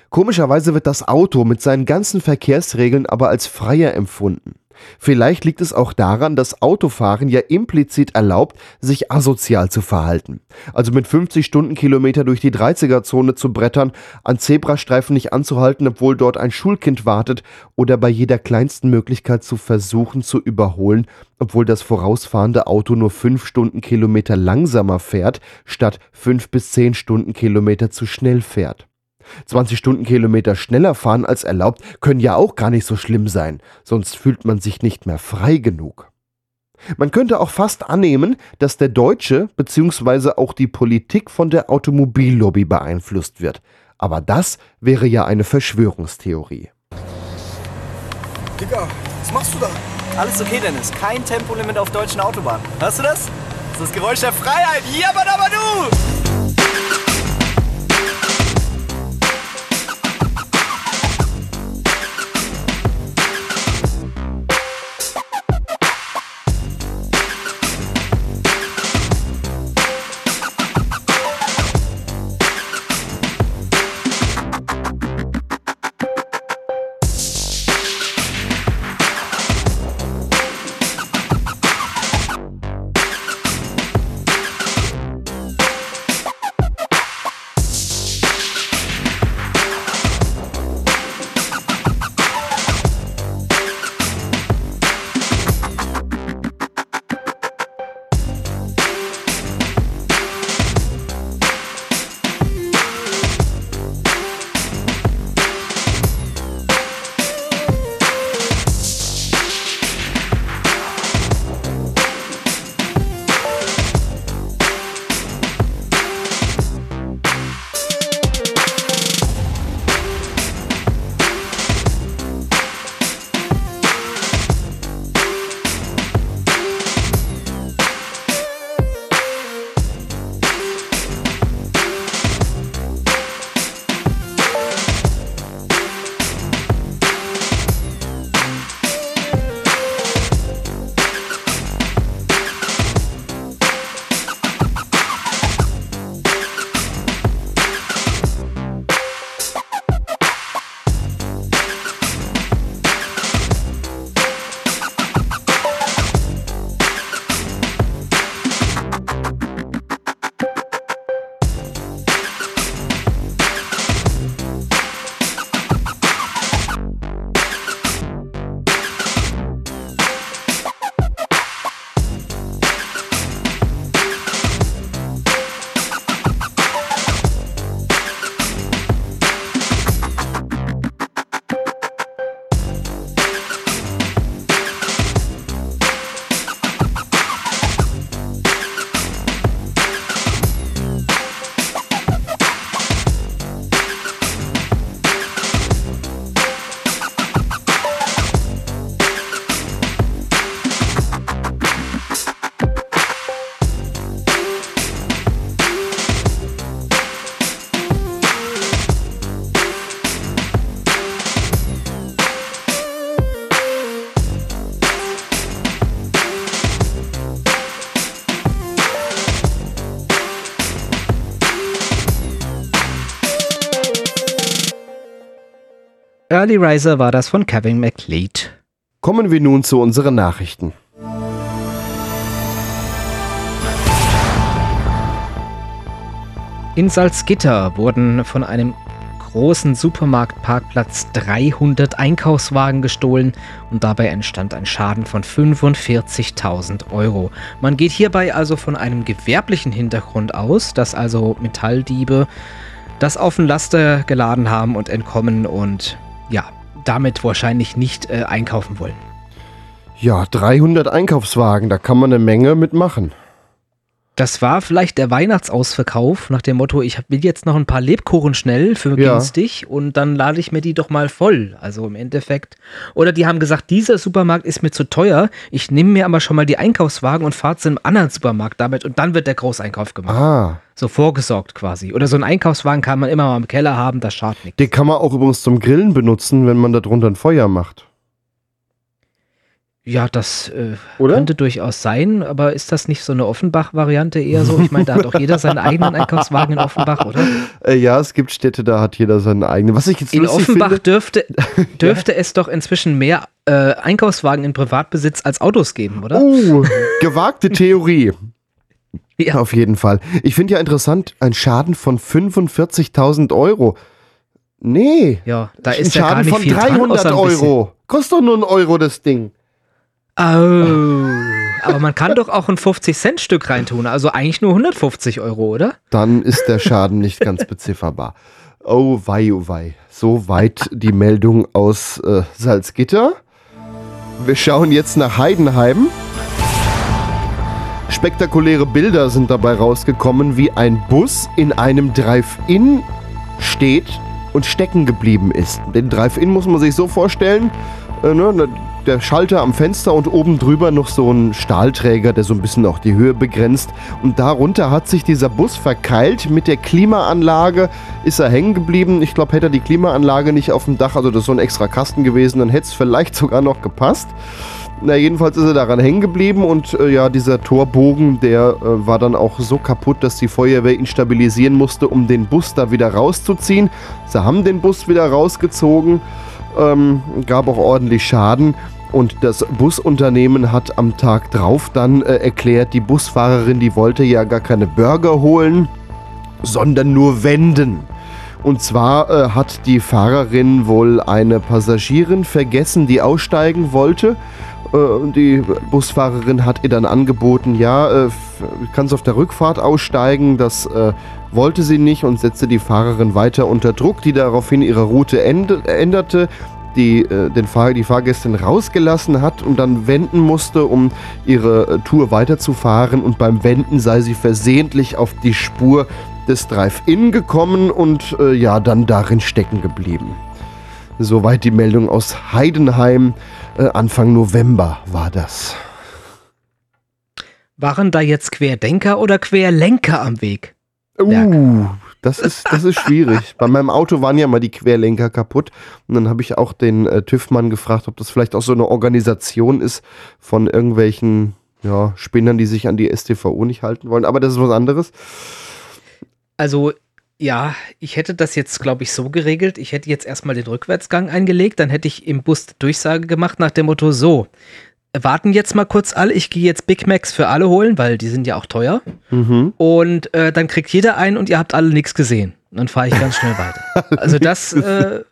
Komischerweise wird das Auto mit seinen ganzen Verkehrsregeln aber als freier empfunden. Vielleicht liegt es auch daran, dass Autofahren ja implizit erlaubt, sich asozial zu verhalten. Also mit 50 Stundenkilometer durch die 30er-Zone zu brettern, an Zebrastreifen nicht anzuhalten, obwohl dort ein Schulkind wartet, oder bei jeder kleinsten Möglichkeit zu versuchen zu überholen, obwohl das vorausfahrende Auto nur 5 Stundenkilometer langsamer fährt, statt 5 bis 10 Stundenkilometer zu schnell fährt. 20 Stundenkilometer schneller fahren als erlaubt können ja auch gar nicht so schlimm sein, sonst fühlt man sich nicht mehr frei genug. Man könnte auch fast annehmen, dass der Deutsche bzw. auch die Politik von der Automobillobby beeinflusst wird. Aber das wäre ja eine Verschwörungstheorie. Digga, was machst du da? Alles okay, Dennis. Kein Tempolimit auf deutschen Autobahnen. Hörst du das? Das ist das Geräusch der Freiheit. Jabadabadu! Early Riser war das von Kevin McLeod. Kommen wir nun zu unseren Nachrichten. In Salzgitter wurden von einem großen Supermarktparkplatz 300 Einkaufswagen gestohlen und dabei entstand ein Schaden von 45.000 Euro. Man geht hierbei also von einem gewerblichen Hintergrund aus, dass also Metalldiebe das auf den Laster geladen haben und entkommen und damit wahrscheinlich nicht äh, einkaufen wollen. Ja, 300 Einkaufswagen, da kann man eine Menge mitmachen. Das war vielleicht der Weihnachtsausverkauf nach dem Motto, ich will jetzt noch ein paar Lebkuchen schnell für Ja. günstig und dann lade ich mir die doch mal voll. Also im Endeffekt. Oder die haben gesagt, dieser Supermarkt ist mir zu teuer, ich nehme mir aber schon mal die Einkaufswagen und fahre zu einem anderen Supermarkt damit und dann wird der Großeinkauf gemacht. Ah, So vorgesorgt quasi. Oder so einen Einkaufswagen kann man immer mal im Keller haben, das schadet nichts. den kann man auch übrigens zum Grillen benutzen, wenn man darunter ein Feuer macht. Ja, das äh, könnte durchaus sein, aber ist das nicht so eine Offenbach-Variante eher so? Ich meine, da hat doch jeder seinen eigenen Einkaufswagen in Offenbach, oder? Äh, ja, es gibt Städte, da hat jeder seinen eigenen. Was ich jetzt In Offenbach finde, dürfte, dürfte es doch inzwischen mehr äh, Einkaufswagen in Privatbesitz als Autos geben, oder? Oh, gewagte Theorie. Ja. Auf jeden Fall. Ich finde ja interessant, ein Schaden von 45.000 Euro. Nee. Ja, da ein ist ja gar Schaden nicht von viel dran, 300 außer ein bisschen- Euro. Kostet doch nur ein Euro das Ding. Oh, aber man kann doch auch ein 50-Cent-Stück reintun, also eigentlich nur 150 Euro, oder? Dann ist der Schaden nicht ganz bezifferbar. Oh wei, oh wei. Soweit die Meldung aus äh, Salzgitter. Wir schauen jetzt nach Heidenheim. Spektakuläre Bilder sind dabei rausgekommen, wie ein Bus in einem Drive-In steht und stecken geblieben ist. Den Drive-In muss man sich so vorstellen, äh, ne, der Schalter am Fenster und oben drüber noch so ein Stahlträger, der so ein bisschen auch die Höhe begrenzt. Und darunter hat sich dieser Bus verkeilt. Mit der Klimaanlage ist er hängen geblieben. Ich glaube, hätte er die Klimaanlage nicht auf dem Dach, also das ist so ein extra Kasten gewesen, dann hätte es vielleicht sogar noch gepasst. Na, jedenfalls ist er daran hängen geblieben und äh, ja, dieser Torbogen, der äh, war dann auch so kaputt, dass die Feuerwehr ihn stabilisieren musste, um den Bus da wieder rauszuziehen. Sie haben den Bus wieder rausgezogen, ähm, gab auch ordentlich Schaden. Und das Busunternehmen hat am Tag drauf dann äh, erklärt, die Busfahrerin, die wollte ja gar keine Burger holen, sondern nur wenden. Und zwar äh, hat die Fahrerin wohl eine Passagierin vergessen, die aussteigen wollte. Äh, und die Busfahrerin hat ihr dann angeboten, ja, äh, f- kannst auf der Rückfahrt aussteigen. Das äh, wollte sie nicht und setzte die Fahrerin weiter unter Druck, die daraufhin ihre Route änderte die, äh, den Fahr die Fahrgästin rausgelassen hat und dann wenden musste, um ihre äh, Tour weiterzufahren. Und beim Wenden sei sie versehentlich auf die Spur des Drive-In gekommen und äh, ja, dann darin stecken geblieben. Soweit die Meldung aus Heidenheim. Äh, Anfang November war das. Waren da jetzt Querdenker oder Querlenker am Weg? Uh, das ist, das ist schwierig. Bei meinem Auto waren ja mal die Querlenker kaputt. Und dann habe ich auch den äh, TÜV-Mann gefragt, ob das vielleicht auch so eine Organisation ist von irgendwelchen ja, Spinnern, die sich an die STVO nicht halten wollen. Aber das ist was anderes. Also, ja, ich hätte das jetzt, glaube ich, so geregelt. Ich hätte jetzt erstmal den Rückwärtsgang eingelegt, dann hätte ich im Bus Durchsage gemacht nach dem Motto, so, warten jetzt mal kurz alle, ich gehe jetzt Big Macs für alle holen, weil die sind ja auch teuer. Mhm. Und äh, dann kriegt jeder einen und ihr habt alle nichts gesehen. Und dann fahre ich ganz schnell weiter. Also das, äh,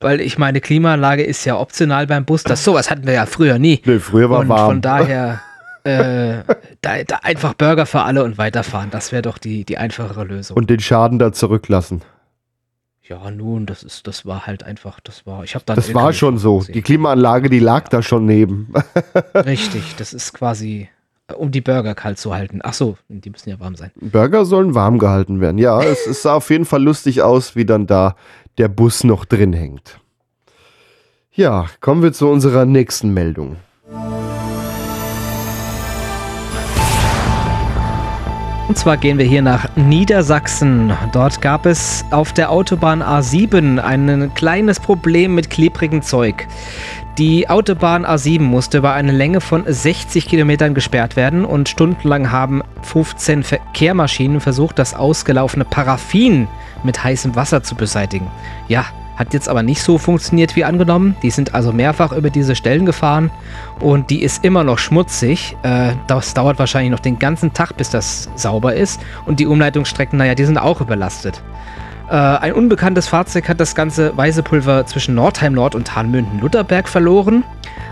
weil ich meine, Klimaanlage ist ja optional beim Bus. Das sowas hatten wir ja früher nie. Nee, früher war und warm. von daher äh, da, da einfach Burger für alle und weiterfahren. Das wäre doch die, die einfachere Lösung. Und den Schaden da zurücklassen. Ja, nun, das ist, das war halt einfach, das war, ich habe dann Das war schon so. Die Klimaanlage, die lag da schon neben. Richtig, das ist quasi, äh, um die Burger kalt zu halten. Ach so, die müssen ja warm sein. Burger sollen warm gehalten werden. Ja, es, es sah auf jeden Fall lustig aus, wie dann da der Bus noch drin hängt. Ja, kommen wir zu unserer nächsten Meldung. Und zwar gehen wir hier nach Niedersachsen. Dort gab es auf der Autobahn A7 ein kleines Problem mit klebrigem Zeug. Die Autobahn A7 musste über eine Länge von 60 Kilometern gesperrt werden und stundenlang haben 15 Verkehrmaschinen versucht, das ausgelaufene Paraffin mit heißem Wasser zu beseitigen. Ja, hat jetzt aber nicht so funktioniert wie angenommen. Die sind also mehrfach über diese Stellen gefahren und die ist immer noch schmutzig. Äh, das dauert wahrscheinlich noch den ganzen Tag, bis das sauber ist. Und die Umleitungsstrecken, naja, die sind auch überlastet. Äh, ein unbekanntes Fahrzeug hat das ganze Weisepulver zwischen Nordheim Nord und Hahnmünden-Lutherberg verloren.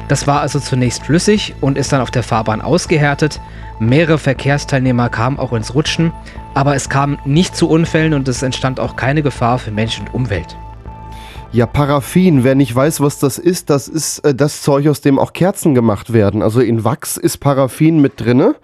Das war also zunächst flüssig und ist dann auf der Fahrbahn ausgehärtet. Mehrere Verkehrsteilnehmer kamen auch ins Rutschen, aber es kam nicht zu Unfällen und es entstand auch keine Gefahr für Mensch und Umwelt. Ja, Paraffin, wer nicht weiß, was das ist, das ist äh, das Zeug, aus dem auch Kerzen gemacht werden. Also in Wachs ist Paraffin mit drinne.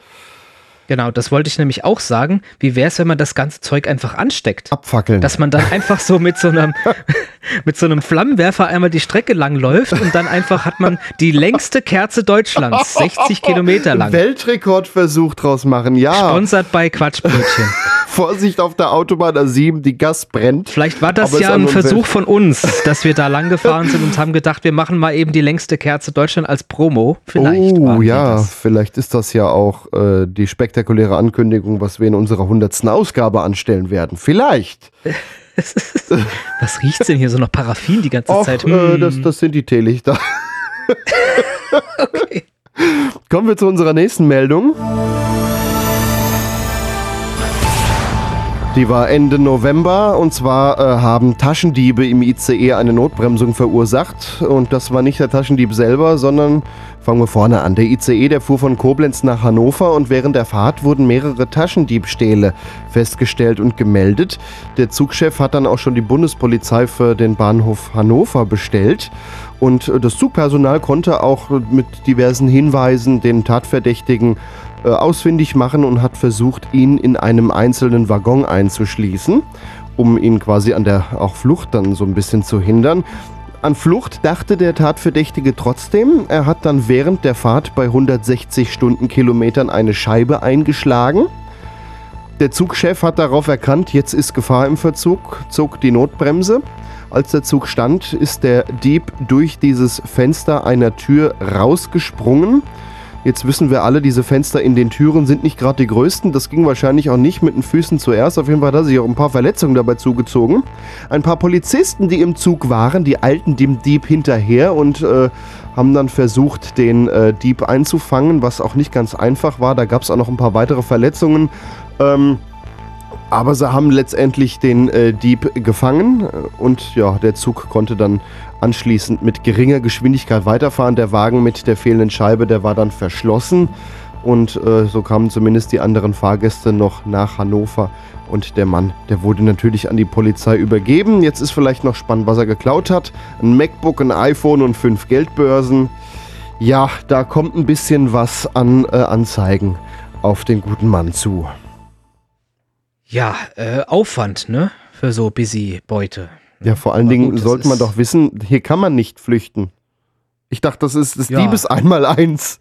Genau, das wollte ich nämlich auch sagen. Wie wäre es, wenn man das ganze Zeug einfach ansteckt? Abfackeln. Dass man dann einfach so mit so einem, mit so einem Flammenwerfer einmal die Strecke lang läuft und dann einfach hat man die längste Kerze Deutschlands, 60 Kilometer lang. Weltrekordversuch draus machen, ja. Sponsert bei Quatschbrötchen. Vorsicht auf der Autobahn A7, die Gas brennt. Vielleicht war das Aber ja ein Versuch von uns, dass wir da lang gefahren sind und haben gedacht, wir machen mal eben die längste Kerze Deutschland als Promo. Vielleicht oh ja, vielleicht ist das ja auch äh, die spektakuläre Ankündigung, was wir in unserer 100. Ausgabe anstellen werden. Vielleicht. Was riecht's denn hier so nach Paraffin die ganze Och, Zeit? äh, Hm. das, das sind die Teelichter. Kommen wir zu unserer nächsten Meldung. Die war Ende November und zwar äh, haben Taschendiebe im ICE eine Notbremsung verursacht und das war nicht der Taschendieb selber, sondern fangen wir vorne an. Der ICE, der fuhr von Koblenz nach Hannover und während der Fahrt wurden mehrere Taschendiebstähle festgestellt und gemeldet. Der Zugchef hat dann auch schon die Bundespolizei für den Bahnhof Hannover bestellt und äh, das Zugpersonal konnte auch äh, mit diversen Hinweisen den Tatverdächtigen äh, ausfindig machen und hat versucht, ihn in einem einzelnen Waggon einzuschließen, um ihn quasi an der auch Flucht dann so ein bisschen zu hindern. An Flucht dachte der Tatverdächtige trotzdem. Er hat dann während der Fahrt bei 160 Stundenkilometern eine Scheibe eingeschlagen. Der Zugchef hat darauf erkannt, jetzt ist Gefahr im Verzug, zog die Notbremse. Als der Zug stand, ist der Dieb durch dieses Fenster einer Tür rausgesprungen. Jetzt wissen wir alle, diese Fenster in den Türen sind nicht gerade die größten. Das ging wahrscheinlich auch nicht mit den Füßen zuerst. Auf jeden Fall hat er sich auch ein paar Verletzungen dabei zugezogen. Ein paar Polizisten, die im Zug waren, die eilten dem Dieb hinterher und äh, haben dann versucht, den äh, Dieb einzufangen, was auch nicht ganz einfach war. Da gab es auch noch ein paar weitere Verletzungen. Ähm, aber sie haben letztendlich den äh, Dieb gefangen äh, und ja, der Zug konnte dann anschließend mit geringer Geschwindigkeit weiterfahren. Der Wagen mit der fehlenden Scheibe, der war dann verschlossen und äh, so kamen zumindest die anderen Fahrgäste noch nach Hannover und der Mann, der wurde natürlich an die Polizei übergeben. Jetzt ist vielleicht noch spannend, was er geklaut hat. Ein MacBook, ein iPhone und fünf Geldbörsen. Ja, da kommt ein bisschen was an äh, Anzeigen auf den guten Mann zu. Ja, äh, Aufwand, ne? Für so busy Beute. Ja, vor allen Aber Dingen gut, sollte man doch wissen, hier kann man nicht flüchten. Ich dachte, das ist das Ja. Diebes einmal eins.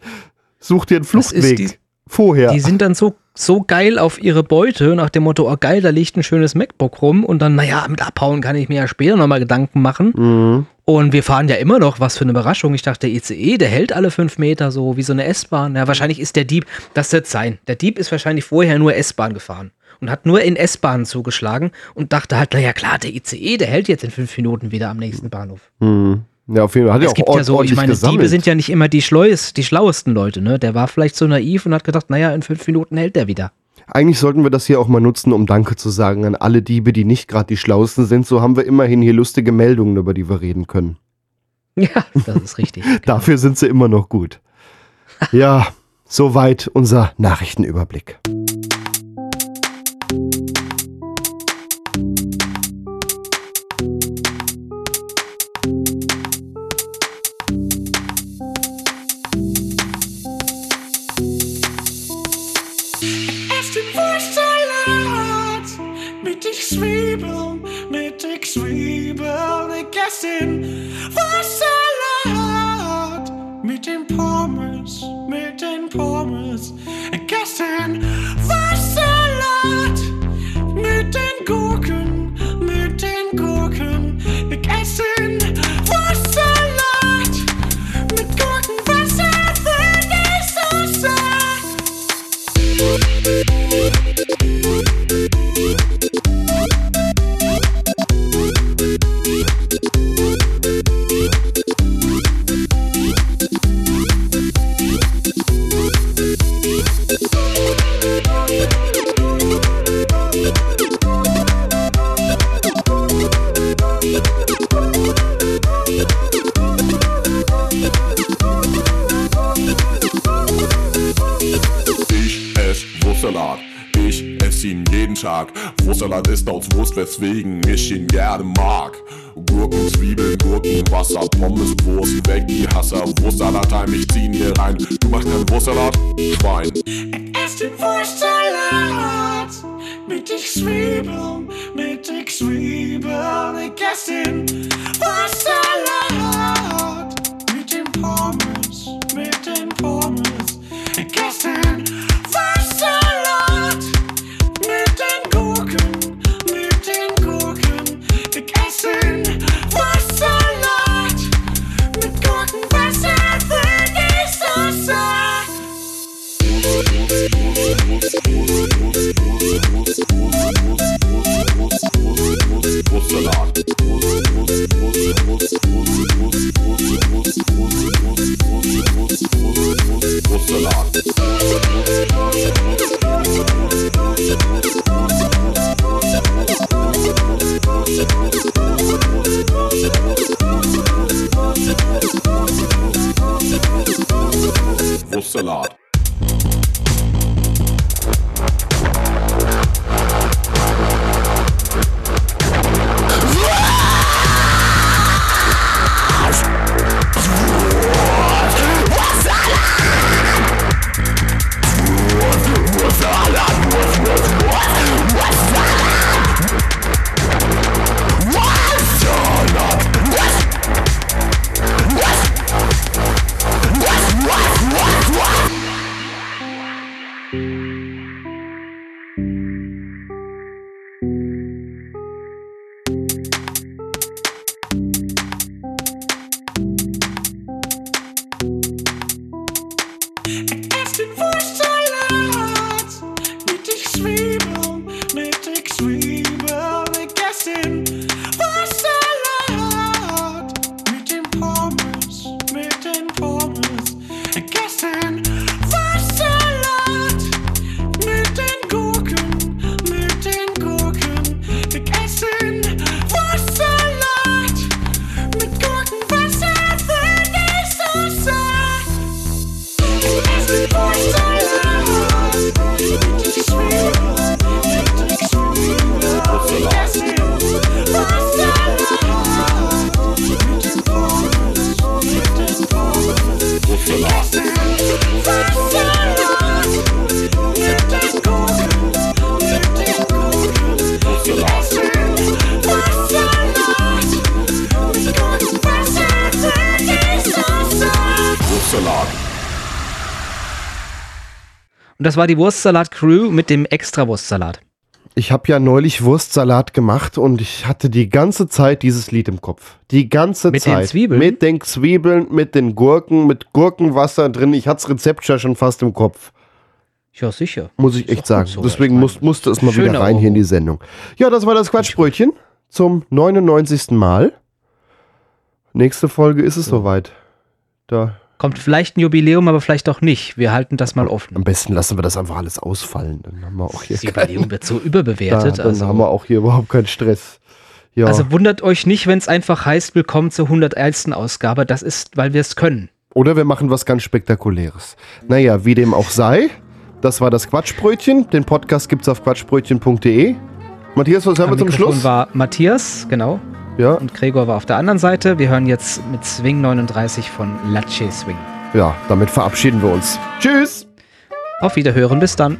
Such dir einen Fluchtweg. die- vorher. Die sind dann so, so geil auf ihre Beute, nach dem Motto, oh geil, da liegt ein schönes MacBook rum und dann, naja, mit abhauen kann ich mir ja später nochmal Gedanken machen. Mhm. Und wir fahren ja immer noch, was für eine Überraschung. Ich dachte, der ICE, der hält alle fünf Meter so, wie so eine S-Bahn. Ja, wahrscheinlich ist der Dieb, das wird sein. Der Dieb ist wahrscheinlich vorher nur S-Bahn gefahren und hat nur in S-Bahnen zugeschlagen und dachte halt, naja klar, der ICE, der hält jetzt in fünf Minuten wieder am nächsten Bahnhof. Mhm. Ja, auf jeden Fall. Hat ja es auch gibt ja so, ich meine, gesammelt. Diebe sind ja nicht immer die, schleues, die schlauesten Leute, ne? Der war vielleicht so naiv und hat gedacht, naja, in fünf Minuten hält der wieder. Eigentlich sollten wir das hier auch mal nutzen, um Danke zu sagen an alle Diebe, die nicht gerade die Schlauesten sind. So haben wir immerhin hier lustige Meldungen, über die wir reden können. Ja, das ist richtig. Dafür sind sie immer noch gut. ja, soweit unser Nachrichtenüberblick. Wurstsalat ist aus Wurst, weswegen ich ihn gerne mag. Gurken, Zwiebeln, Gurken, Wasser, Pommes, Wurst, weg die Hasser. Wurstsalat heim, ich zieh ihn hier rein. Du machst keinen Wurstsalat? Schwein. Ess den Wurstsalat mit den Zwiebeln, mit den Zwiebeln. Ich ess den Wurstsalat mit den Pommes, mit den Pommes. Ich ess den Und das war die Wurstsalat-Crew mit dem Extra-Wurstsalat. Ich habe ja neulich Wurstsalat gemacht und ich hatte die ganze Zeit dieses Lied im Kopf. Die ganze Mit den Zeit. Zwiebeln? Mit den Zwiebeln, mit den Gurken, mit Gurkenwasser drin. Ich hatte das Rezept ja schon fast im Kopf. Ja, sicher. Muss ich echt sagen. so, Deswegen ich muss, musste es mal wieder rein hier in die Sendung. Ja, das war das Quatschbrötchen zum 99. Mal. Nächste Folge ist es soweit. Da. Kommt vielleicht ein Jubiläum, aber vielleicht auch nicht. Wir halten das mal offen. Am besten lassen wir das einfach alles ausfallen. Dann haben wir auch hier Das Jubiläum wird so überbewertet. Ja, dann also, haben wir auch hier überhaupt keinen Stress. Ja. also wundert euch nicht, wenn es einfach heißt, willkommen zur 101. Ausgabe. Das ist, weil wir es können. Oder wir machen was ganz Spektakuläres. Naja, wie dem auch sei, das war das Quatschbrötchen. Den Podcast gibt es auf quatschbrötchen.de. Matthias, was Am wir zum Schluss? war Matthias, genau. Ja. Und Gregor war auf der anderen Seite. Wir hören jetzt mit Swing 39 von Lache Swing. Ja, damit verabschieden wir uns. Tschüss! Auf Wiederhören, bis dann.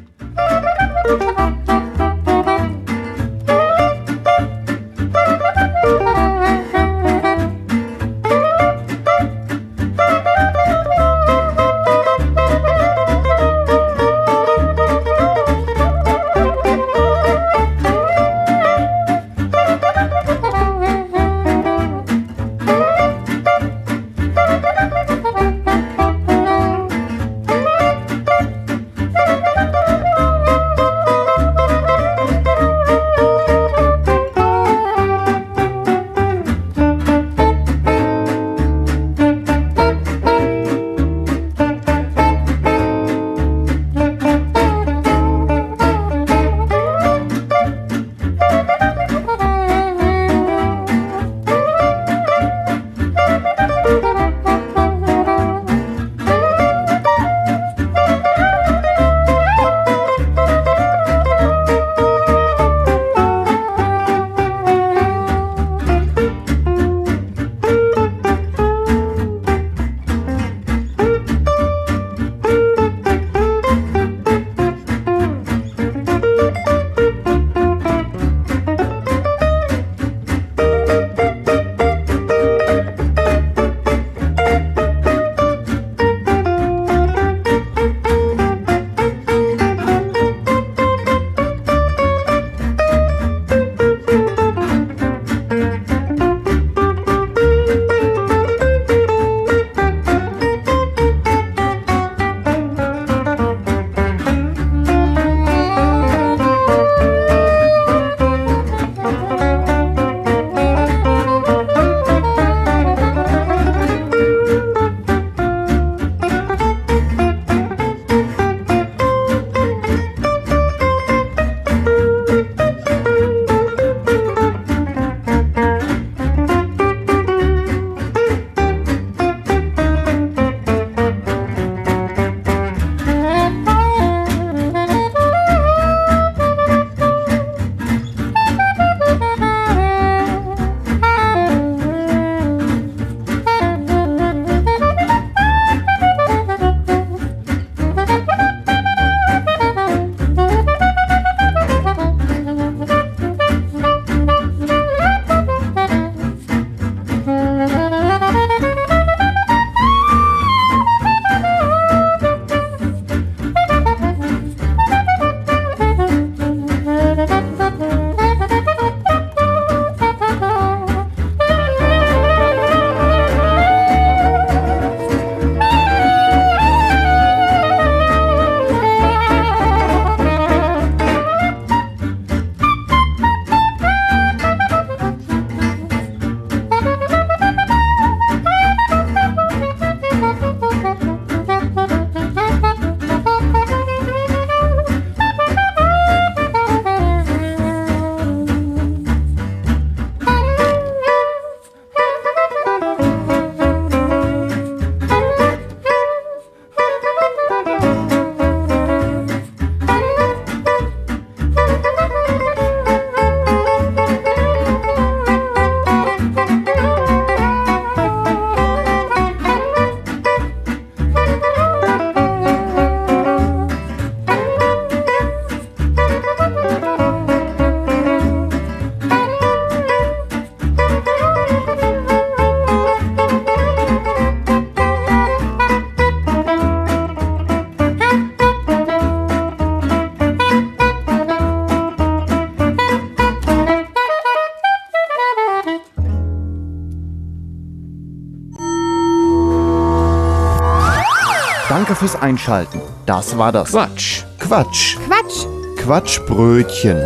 Fürs Einschalten. Das war das Quatsch. Quatsch. Quatsch. Quatschbrötchen.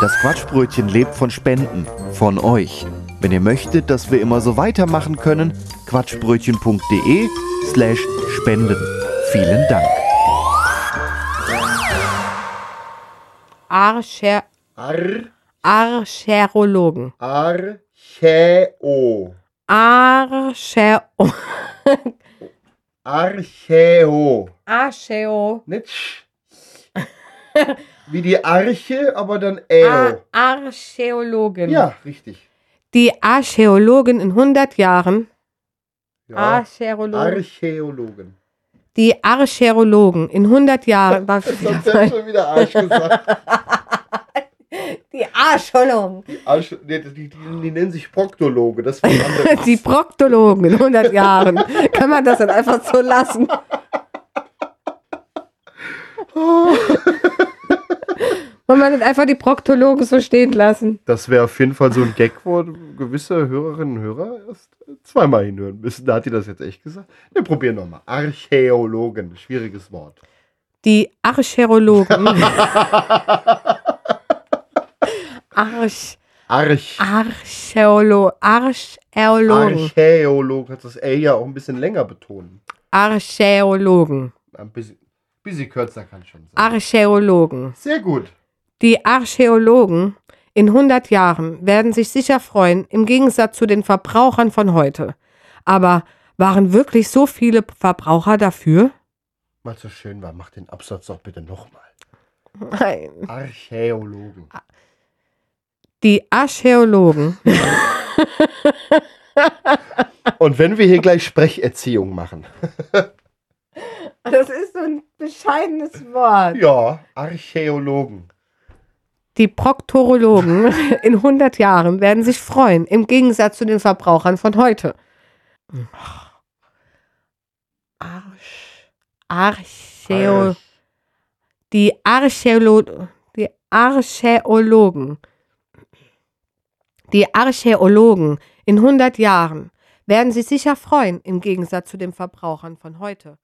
Das Quatschbrötchen lebt von Spenden. Von euch. Wenn ihr möchtet, dass wir immer so weitermachen können, quatschbrötchen.de slash spenden. Vielen Dank. Archer Ar Archäologen. Archäo. Archäo Archäo. Archäo Nicht sch. Wie die Arche, aber dann Äo. Ar Archäologen. Ja, richtig. Die Archäologen in 100 Jahren. Ja. Archäologen. Archäologen. Die Archäologen in 100 Jahren. War ich schon wieder Arsch gesagt. die Archäologen. Die, Arsch, die, die, die nennen sich Proktologe. Das war. Die Proktologen in 100 Jahren. Kann man das dann einfach so lassen? Wollen wir nicht einfach die Proktologen so stehen lassen? Das wäre auf jeden Fall so ein Gag, wo gewisse Hörerinnen und Hörer erst zweimal hinhören müssen. Da hat die das jetzt echt gesagt. Wir probieren nochmal. Archäologen, schwieriges Wort. Die Archäologen. Arch, Arch. Archäolo, Archäologen. Archäolog. Kannst das L ja auch ein bisschen länger betonen. Archäologen. Ein bisschen, bisschen kürzer kann schon sein. Archäologen. Sehr gut. Die Archäologen in 100 Jahren werden sich sicher freuen, im Gegensatz zu den Verbrauchern von heute. Aber waren wirklich so viele Verbraucher dafür? Mal so schön war, mach den Absatz doch bitte nochmal. Nein. Archäologen. Die Archäologen. Und wenn wir hier gleich Sprecherziehung machen. Das ist so ein bescheidenes Wort. Ja, Archäologen. Die Proktorologen in 100 Jahren werden sich freuen, im Gegensatz zu den Verbrauchern von heute. Arch, Archäo, die Archäolo, die Archäologen, die Archäologen in 100 Jahren werden sich sicher freuen, im Gegensatz zu den Verbrauchern von heute.